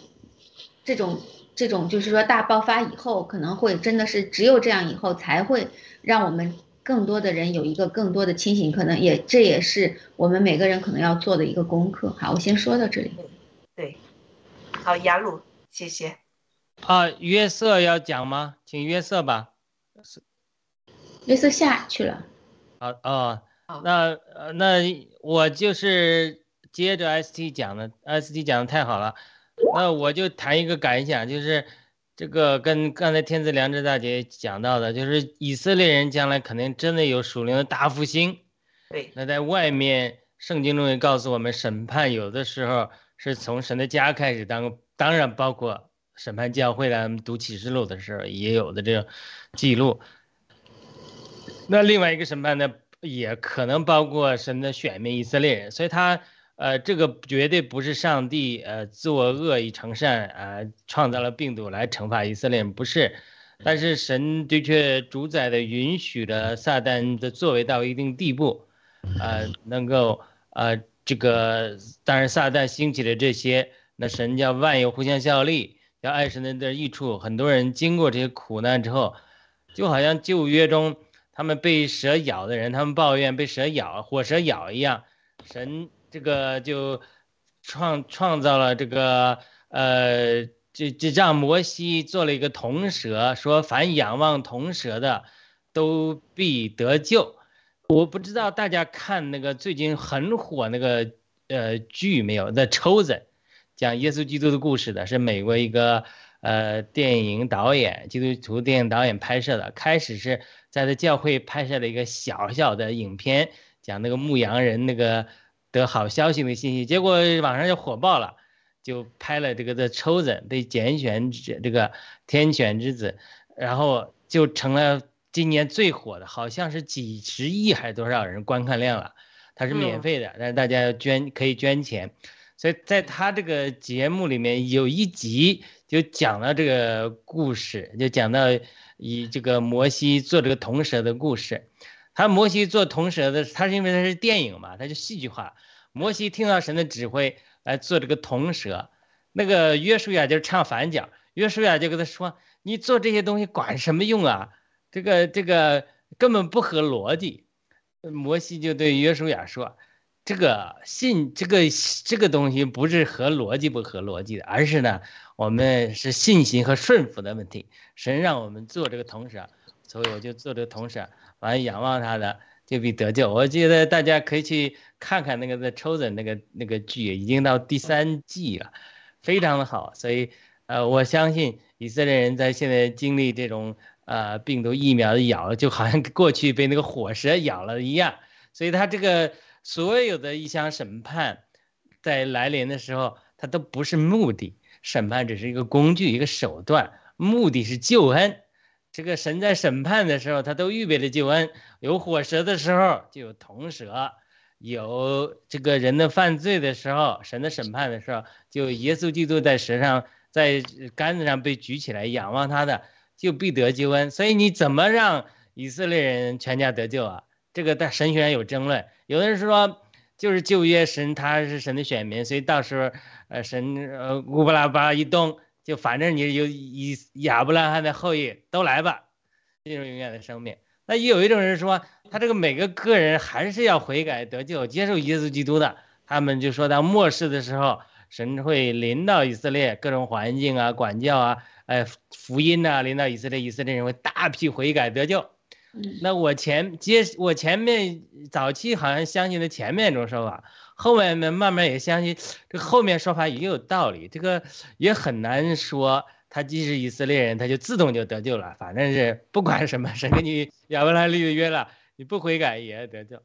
Speaker 3: 这种这种就是说大爆发以后，可能会真的是只有这样以后才会让我们更多的人有一个更多的清醒。可能也这也是我们每个人可能要做的一个功课。好，我先说到这里。
Speaker 1: 对，好，雅鲁。谢谢。
Speaker 2: 啊，约瑟要讲吗？请约瑟吧。
Speaker 3: 约瑟下去了。
Speaker 2: 好哦，那呃那我就是接着 ST 讲的，ST 讲的太好了。那我就谈一个感想，就是这个跟刚才天赐良知大姐讲到的，就是以色列人将来可能真的有属灵的大复兴。
Speaker 1: 对。
Speaker 2: 那在外面，圣经中也告诉我们，审判有的时候是从神的家开始当。当然，包括审判教会的读启示录的时候也有的这个记录。那另外一个审判呢，也可能包括神的选民以色列人，所以他呃，这个绝对不是上帝呃自我恶意成善啊，创造了病毒来惩罚以色列人，不是。但是神的确主宰的允许了撒旦的作为到一定地步，呃，能够呃这个当然撒旦兴起的这些。那神叫万有互相效力，要爱神的的益处。很多人经过这些苦难之后，就好像旧约中他们被蛇咬的人，他们抱怨被蛇咬、火蛇咬一样。神这个就创创造了这个呃，这这让摩西做了一个铜蛇，说凡仰望铜蛇的，都必得救。我不知道大家看那个最近很火那个呃剧没有？The Chosen。讲耶稣基督的故事的是美国一个呃电影导演，基督徒电影导演拍摄的。开始是在他教会拍摄了一个小小的影片，讲那个牧羊人那个得好消息的信息，结果网上就火爆了，就拍了这个的抽子被拣选这这个天选之子，然后就成了今年最火的，好像是几十亿还是多少人观看量了。它是免费的，但是大家要捐可以捐钱，所以在他这个节目里面有一集就讲了这个故事，就讲到以这个摩西做这个铜蛇的故事。他摩西做铜蛇的，他是因为他是电影嘛，他就戏剧化。摩西听到神的指挥来做这个铜蛇，那个约书亚就唱反角，约书亚就跟他说：“你做这些东西管什么用啊？这个这个根本不合逻辑。”摩西就对约书亚说：“这个信，这个这个东西不是合逻辑不合逻辑的，而是呢，我们是信心和顺服的问题。神让我们做这个铜蛇，所以我就做这个铜蛇，完了仰望他的就必得救。我记得大家可以去看看那个 The Chosen 那个那个剧，已经到第三季了，非常的好。所以，呃，我相信以色列人在现在经历这种。”呃，病毒疫苗的咬，就好像过去被那个火蛇咬了一样，所以他这个所有的一项审判，在来临的时候，它都不是目的，审判只是一个工具，一个手段，目的是救恩。这个神在审判的时候，他都预备了救恩，有火蛇的时候就有铜蛇，有这个人的犯罪的时候，神的审判的时候，就耶稣基督在蛇上，在杆子上被举起来，仰望他的。就必得救恩，所以你怎么让以色列人全家得救啊？这个在神学上有争论。有的人说，就是旧约神他是神的选民，所以到时候，呃，神呃乌巴拉巴一动，就反正你有以亚伯拉罕的后裔都来吧，进入永远的生命。那也有一种人说，他这个每个个人还是要悔改得救，接受耶稣基督的。他们就说到末世的时候，神会临到以色列各种环境啊，管教啊。哎，福音呐，临到以色列，以色列人会大批悔改得救。那我前接我前面早期好像相信的前面这种说法，后面呢慢慢也相信这后面说法也有道理。这个也很难说，他既是以色列人，他就自动就得救了。反正是不管什么，神给你亚伯拉立的约了，你不悔改也得救。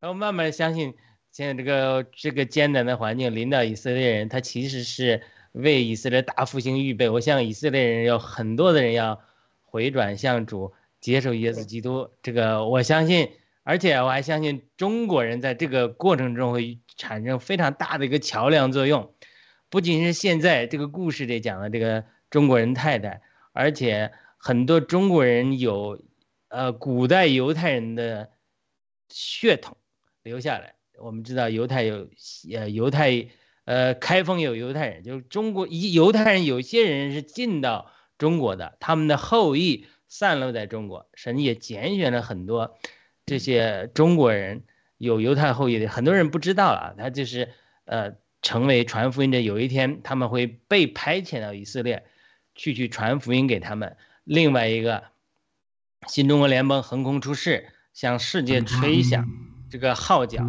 Speaker 2: 然后慢慢相信，现在这个这个艰难的环境临到以色列人，他其实是。为以色列大复兴预备，我向以色列人有很多的人要回转向主，接受耶稣基督。这个我相信，而且我还相信中国人在这个过程中会产生非常大的一个桥梁作用。不仅是现在这个故事里讲的这个中国人太太，而且很多中国人有，呃，古代犹太人的血统留下来。我们知道犹太有，呃，犹太。呃，开封有犹太人，就是中国一犹太人，有些人是进到中国的，他们的后裔散落在中国，神也拣选了很多这些中国人有犹太后裔的，很多人不知道啊，他就是呃成为传福音的，有一天他们会被派遣到以色列去去传福音给他们。另外一个，新中国联邦横空出世，向世界吹响这个号角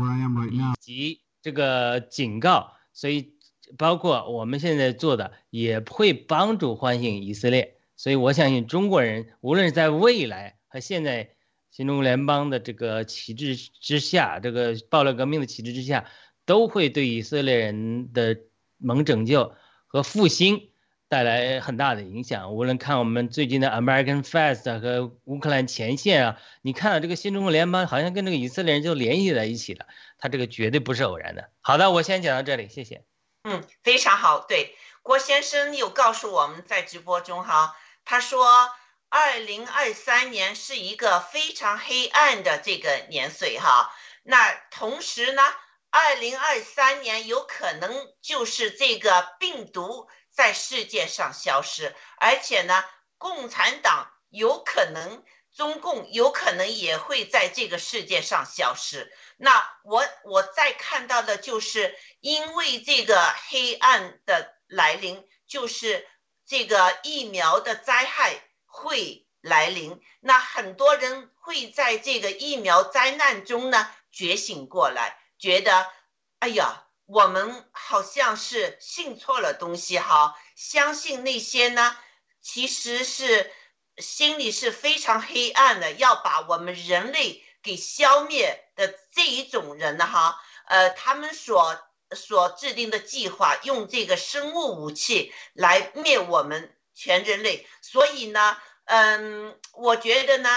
Speaker 2: 以及这个警告。所以，包括我们现在做的，也会帮助唤醒以色列。所以，我相信中国人，无论是在未来和现在新中国联邦的这个旗帜之下，这个暴乱革命的旗帜之下，都会对以色列人的蒙拯救和复兴带来很大的影响。无论看我们最近的 American Fest 和乌克兰前线啊，你看到这个新中国联邦好像跟这个以色列人就联系在一起了。他这个绝对不是偶然的。好的，我先讲到这里，谢谢。
Speaker 1: 嗯，非常好。对，郭先生又告诉我们在直播中哈，他说，二零二三年是一个非常黑暗的这个年岁哈。那同时呢，二零二三年有可能就是这个病毒在世界上消失，而且呢，共产党有可能。中共有可能也会在这个世界上消失。那我我再看到的就是，因为这个黑暗的来临，就是这个疫苗的灾害会来临。那很多人会在这个疫苗灾难中呢觉醒过来，觉得，哎呀，我们好像是信错了东西哈，相信那些呢，其实是。心里是非常黑暗的，要把我们人类给消灭的这一种人呢，哈，呃，他们所所制定的计划，用这个生物武器来灭我们全人类。所以呢，嗯，我觉得呢，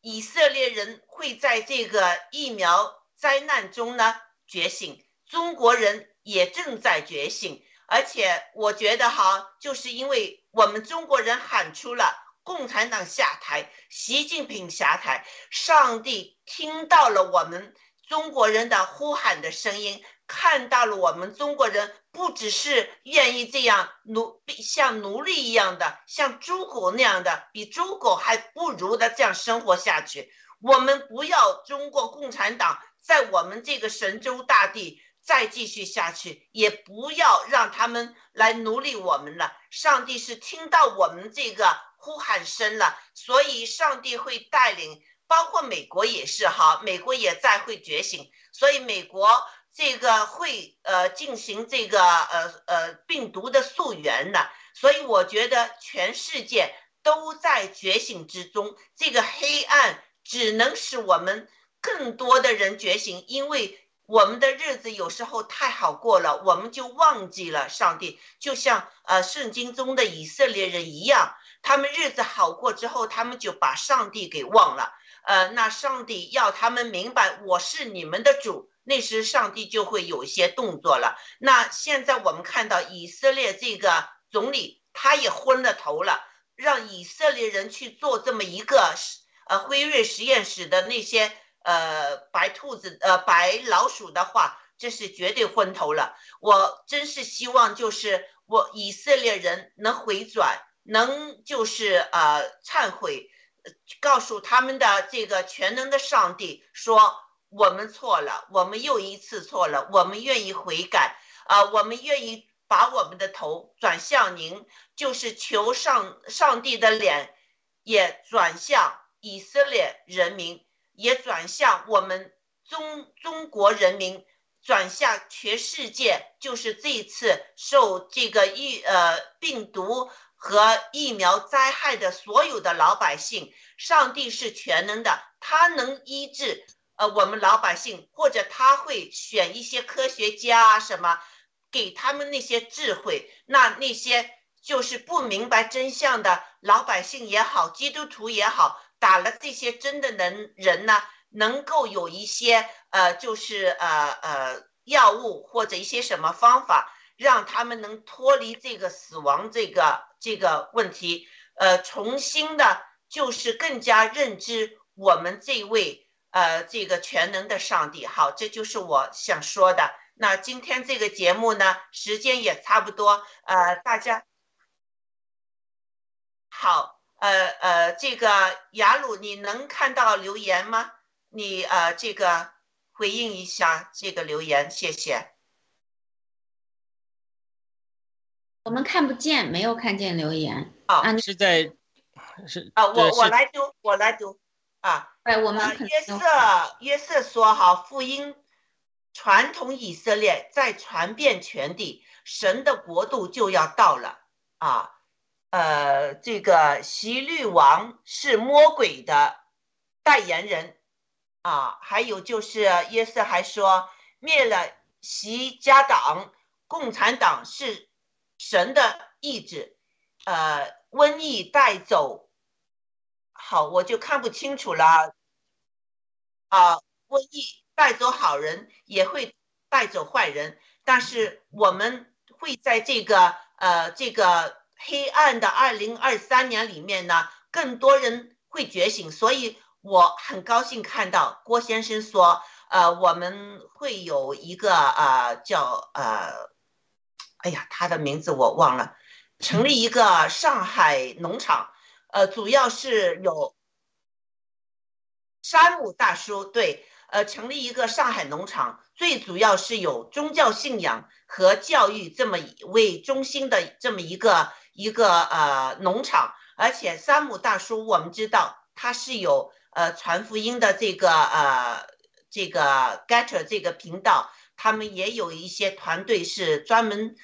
Speaker 1: 以色列人会在这个疫苗灾难中呢觉醒，中国人也正在觉醒。而且我觉得哈，就是因为我们中国人喊出了共产党下台、习近平下台，上帝听到了我们中国人的呼喊的声音，看到了我们中国人不只是愿意这样奴像奴隶一样的，像猪狗那样的，比猪狗还不如的这样生活下去。我们不要中国共产党在我们这个神州大地。再继续下去，也不要让他们来奴隶我们了。上帝是听到我们这个呼喊声了，所以上帝会带领，包括美国也是哈，美国也在会觉醒，所以美国这个会呃进行这个呃呃病毒的溯源的。所以我觉得全世界都在觉醒之中，这个黑暗只能使我们更多的人觉醒，因为。我们的日子有时候太好过了，我们就忘记了上帝，就像呃圣经中的以色列人一样，他们日子好过之后，他们就把上帝给忘了。呃，那上帝要他们明白我是你们的主，那时上帝就会有些动作了。那现在我们看到以色列这个总理他也昏了头了，让以色列人去做这么一个呃辉瑞实验室的那些。呃，白兔子，呃，白老鼠的话，这是绝对昏头了。我真是希望，就是我以色列人能回转，能就是呃忏悔，告诉他们的这个全能的上帝说，我们错了，我们又一次错了，我们愿意悔改啊，我们愿意把我们的头转向您，就是求上上帝的脸也转向以色列人民。也转向我们中中国人民，转向全世界，就是这一次受这个疫呃病毒和疫苗灾害的所有的老百姓，上帝是全能的，他能医治呃我们老百姓，或者他会选一些科学家啊什么，给他们那些智慧，那那些就是不明白真相的老百姓也好，基督徒也好。打了这些针的能人呢，能够有一些呃，就是呃呃药物或者一些什么方法，让他们能脱离这个死亡这个这个问题，呃，重新的，就是更加认知我们这位呃这个全能的上帝。好，这就是我想说的。那今天这个节目呢，时间也差不多，呃，大家好。呃呃，这个雅鲁，你能看到留言吗？你呃，这个回应一下这个留言，谢谢。
Speaker 3: 我们看不见，没有看见留言。
Speaker 1: 啊，
Speaker 2: 是在是
Speaker 1: 啊，我我来读，我来读啊。
Speaker 3: 哎，我们
Speaker 1: 约瑟约瑟说哈，福音传统以色列在传遍全地，神的国度就要到了啊。呃，这个希律王是魔鬼的代言人啊，还有就是约瑟还说灭了习家党，共产党是神的意志，呃，瘟疫带走，好，我就看不清楚了。啊，瘟疫带走好人，也会带走坏人，但是我们会在这个呃这个。黑暗的二零二三年里面呢，更多人会觉醒，所以我很高兴看到郭先生说，呃，我们会有一个呃叫呃，哎呀，他的名字我忘了，成立一个上海农场，呃，主要是有山姆大叔对，呃，成立一个上海农场，最主要是有宗教信仰和教育这么为中心的这么一个。一个呃农场，而且山姆大叔，我们知道他是有呃传福音的这个呃这个 Getter 这个频道，他们也有一些团队是专门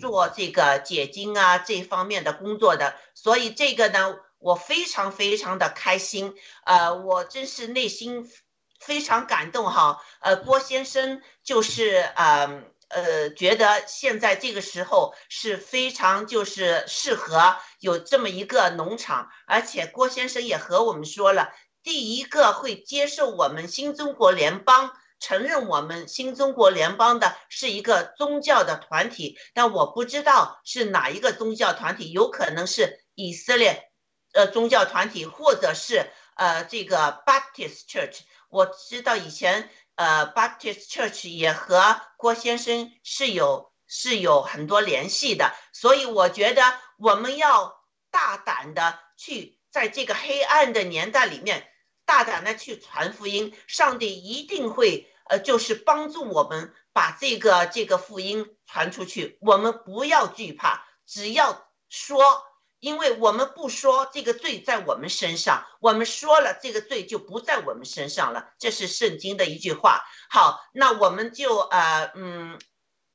Speaker 1: 做这个解经啊这方面的工作的，所以这个呢，我非常非常的开心，呃，我真是内心非常感动哈。呃，郭先生就是呃呃，觉得现在这个时候是非常就是适合有这么一个农场，而且郭先生也和我们说了，第一个会接受我们新中国联邦。承认我们新中国联邦的是一个宗教的团体，但我不知道是哪一个宗教团体，有可能是以色列，呃，宗教团体，或者是呃这个 Baptist Church。我知道以前呃 Baptist Church 也和郭先生是有是有很多联系的，所以我觉得我们要大胆的去在这个黑暗的年代里面，大胆的去传福音，上帝一定会。呃，就是帮助我们把这个这个福音传出去。我们不要惧怕，只要说，因为我们不说，这个罪在我们身上；我们说了，这个罪就不在我们身上了。这是圣经的一句话。好，那我们就呃嗯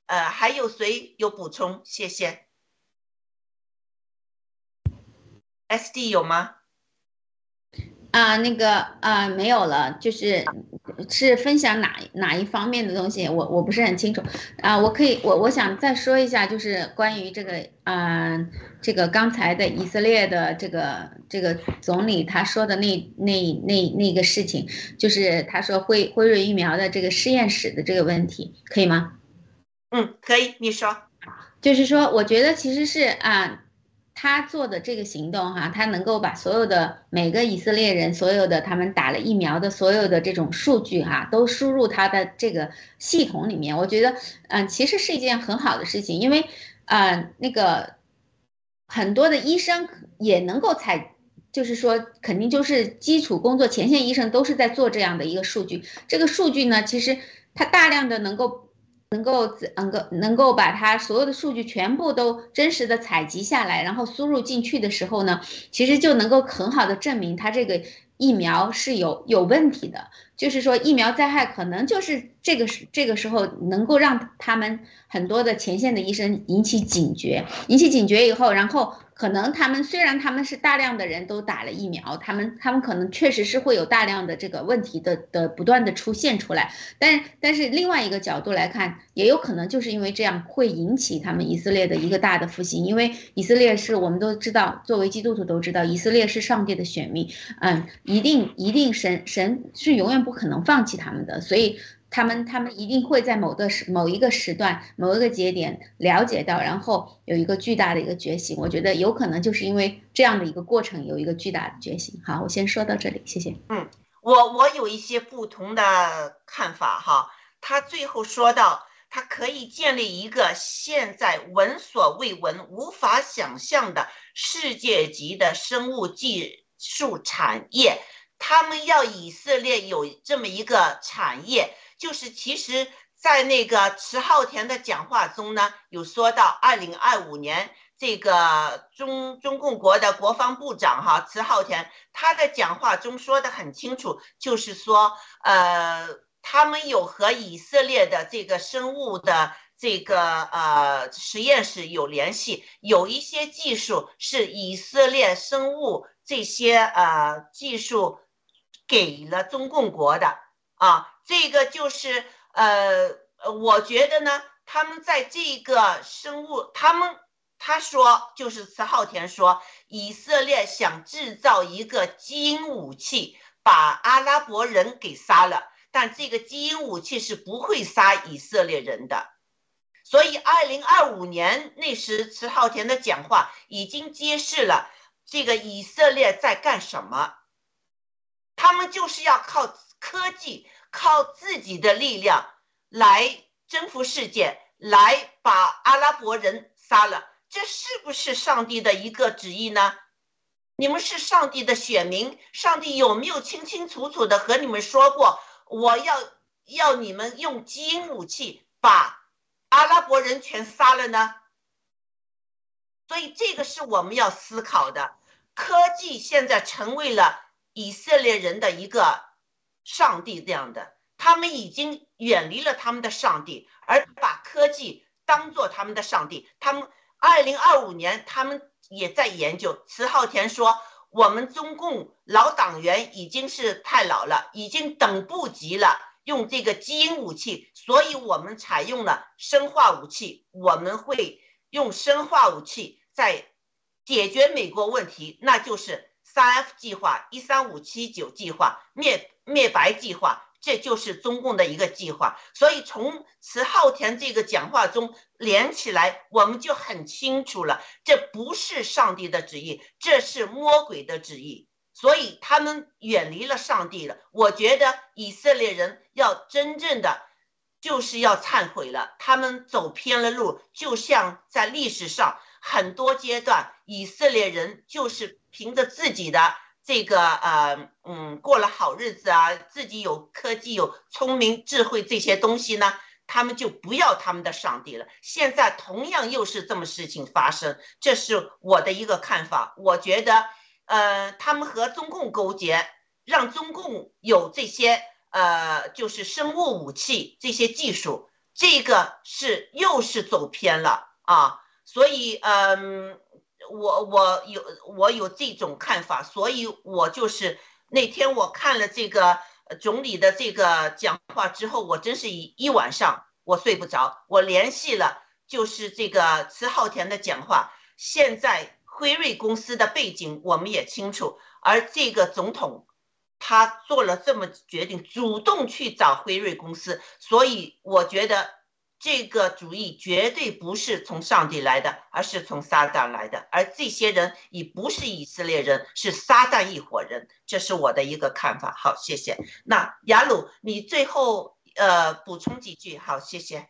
Speaker 1: 呃，还有谁有补充？谢谢。S D 有吗？
Speaker 3: 啊，那个啊，没有了，就是是分享哪哪一方面的东西，我我不是很清楚啊。我可以，我我想再说一下，就是关于这个啊，这个刚才的以色列的这个这个总理他说的那那那那个事情，就是他说辉辉瑞疫苗的这个实验室的这个问题，可以吗？
Speaker 1: 嗯，可以，你说。
Speaker 3: 就是说，我觉得其实是啊。他做的这个行动，哈，他能够把所有的每个以色列人，所有的他们打了疫苗的所有的这种数据，哈，都输入他的这个系统里面。我觉得，嗯，其实是一件很好的事情，因为，啊，那个很多的医生也能够采，就是说，肯定就是基础工作前线医生都是在做这样的一个数据。这个数据呢，其实它大量的能够。能够能够能够把它所有的数据全部都真实的采集下来，然后输入进去的时候呢，其实就能够很好的证明它这个疫苗是有有问题的。就是说疫苗灾害可能就是这个时这个时候能够让他们很多的前线的医生引起警觉，引起警觉以后，然后。可能他们虽然他们是大量的人都打了疫苗，他们他们可能确实是会有大量的这个问题的的不断的出现出来，但但是另外一个角度来看，也有可能就是因为这样会引起他们以色列的一个大的复兴，因为以色列是我们都知道，作为基督徒都知道，以色列是上帝的选民，嗯，一定一定神神是永远不可能放弃他们的，所以。他们他们一定会在某个时某一个时段某一个节点了解到，然后有一个巨大的一个觉醒。我觉得有可能就是因为这样的一个过程有一个巨大的觉醒。好，我先说到这里，谢谢。
Speaker 1: 嗯，我我有一些不同的看法哈。他最后说到，他可以建立一个现在闻所未闻、无法想象的世界级的生物技术产业。他们要以色列有这么一个产业。就是其实，在那个迟浩田的讲话中呢，有说到二零二五年这个中中共国的国防部长哈迟浩田，他的讲话中说的很清楚，就是说，呃，他们有和以色列的这个生物的这个呃实验室有联系，有一些技术是以色列生物这些呃技术给了中共国的啊。这个就是呃，我觉得呢，他们在这个生物，他们他说就是慈浩田说，以色列想制造一个基因武器，把阿拉伯人给杀了，但这个基因武器是不会杀以色列人的。所以，二零二五年那时，慈浩田的讲话已经揭示了这个以色列在干什么，他们就是要靠科技。靠自己的力量来征服世界，来把阿拉伯人杀了，这是不是上帝的一个旨意呢？你们是上帝的选民，上帝有没有清清楚楚的和你们说过，我要要你们用基因武器把阿拉伯人全杀了呢？所以这个是我们要思考的。科技现在成为了以色列人的一个。上帝这样的，他们已经远离了他们的上帝，而把科技当做他们的上帝。他们二零二五年，他们也在研究。迟浩田说：“我们中共老党员已经是太老了，已经等不及了，用这个基因武器，所以我们采用了生化武器。我们会用生化武器在解决美国问题，那就是三 F 计划、一三五七九计划、灭灭白计划。这就是中共的一个计划，所以从慈浩田这个讲话中连起来，我们就很清楚了，这不是上帝的旨意，这是魔鬼的旨意，所以他们远离了上帝了。我觉得以色列人要真正的就是要忏悔了，他们走偏了路，就像在历史上很多阶段，以色列人就是凭着自己的。这个呃嗯，过了好日子啊，自己有科技、有聪明、智慧这些东西呢，他们就不要他们的上帝了。现在同样又是这么事情发生，这是我的一个看法。我觉得，呃，他们和中共勾结，让中共有这些呃，就是生物武器这些技术，这个是又是走偏了啊。所以，嗯。我我有我有这种看法，所以我就是那天我看了这个总理的这个讲话之后，我真是一一晚上我睡不着。我联系了，就是这个迟浩田的讲话。现在辉瑞公司的背景我们也清楚，而这个总统他做了这么决定，主动去找辉瑞公司，所以我觉得。这个主意绝对不是从上帝来的，而是从撒旦来的。而这些人已不是以色列人，是撒旦一伙人。这是我的一个看法。好，谢谢。那雅鲁，你最后呃补充几句。好，谢谢。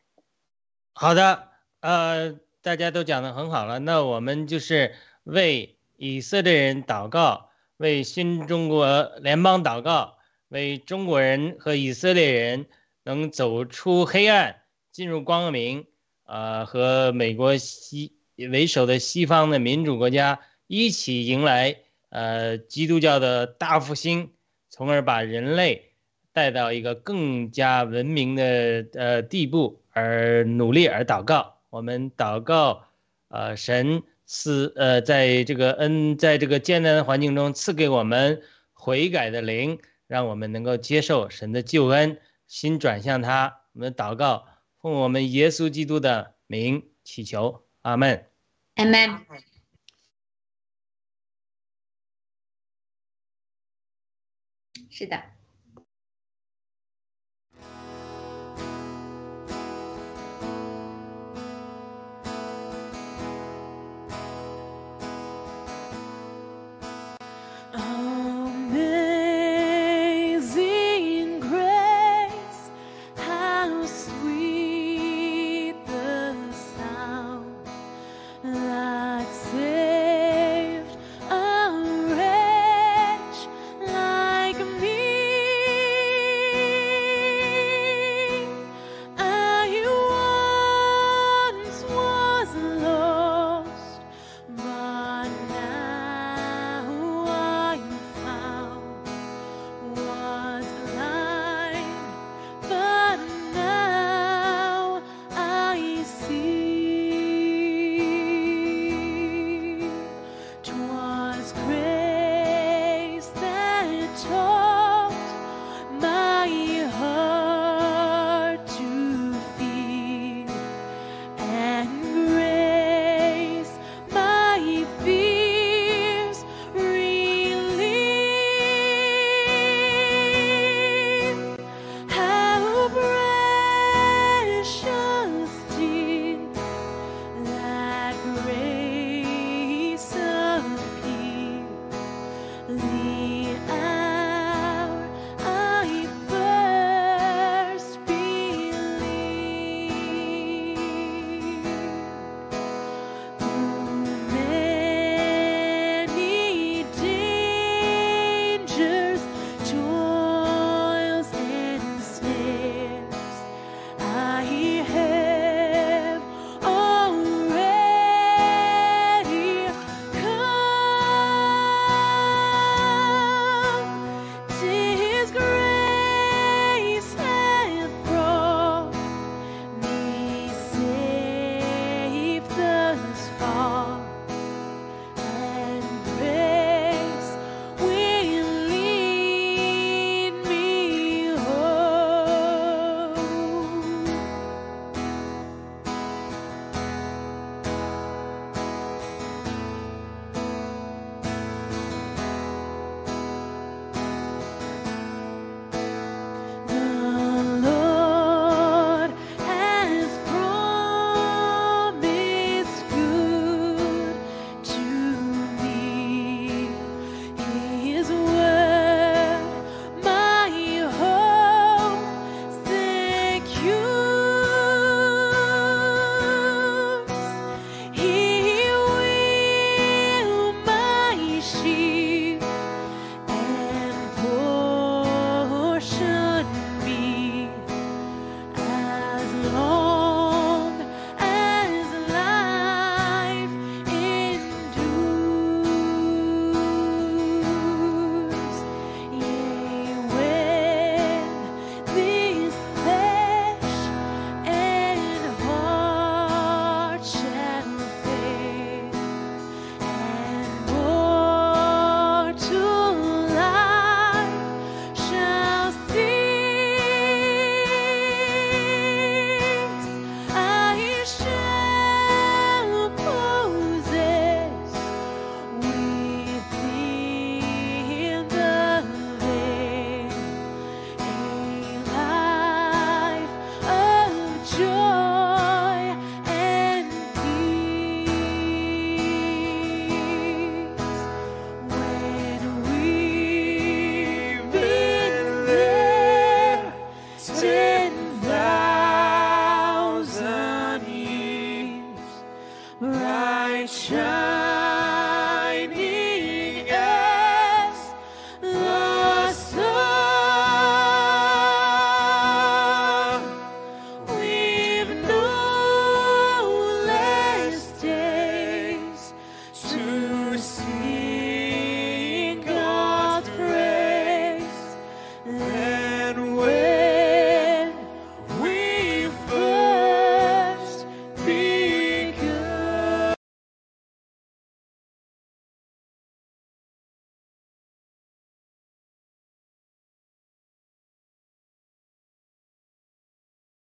Speaker 2: 好的，呃，大家都讲的很好了。那我们就是为以色列人祷告，为新中国联邦祷告，为中国人和以色列人能走出黑暗。进入光明，呃，和美国西为首的西方的民主国家一起迎来呃基督教的大复兴，从而把人类带到一个更加文明的呃地步，而努力而祷告。我们祷告，呃，神赐呃在这个恩在这个艰难的环境中赐给我们悔改的灵，让我们能够接受神的救恩，心转向他。我们祷告。奉我们耶稣基督的名祈求，阿门。
Speaker 3: 阿门。是的。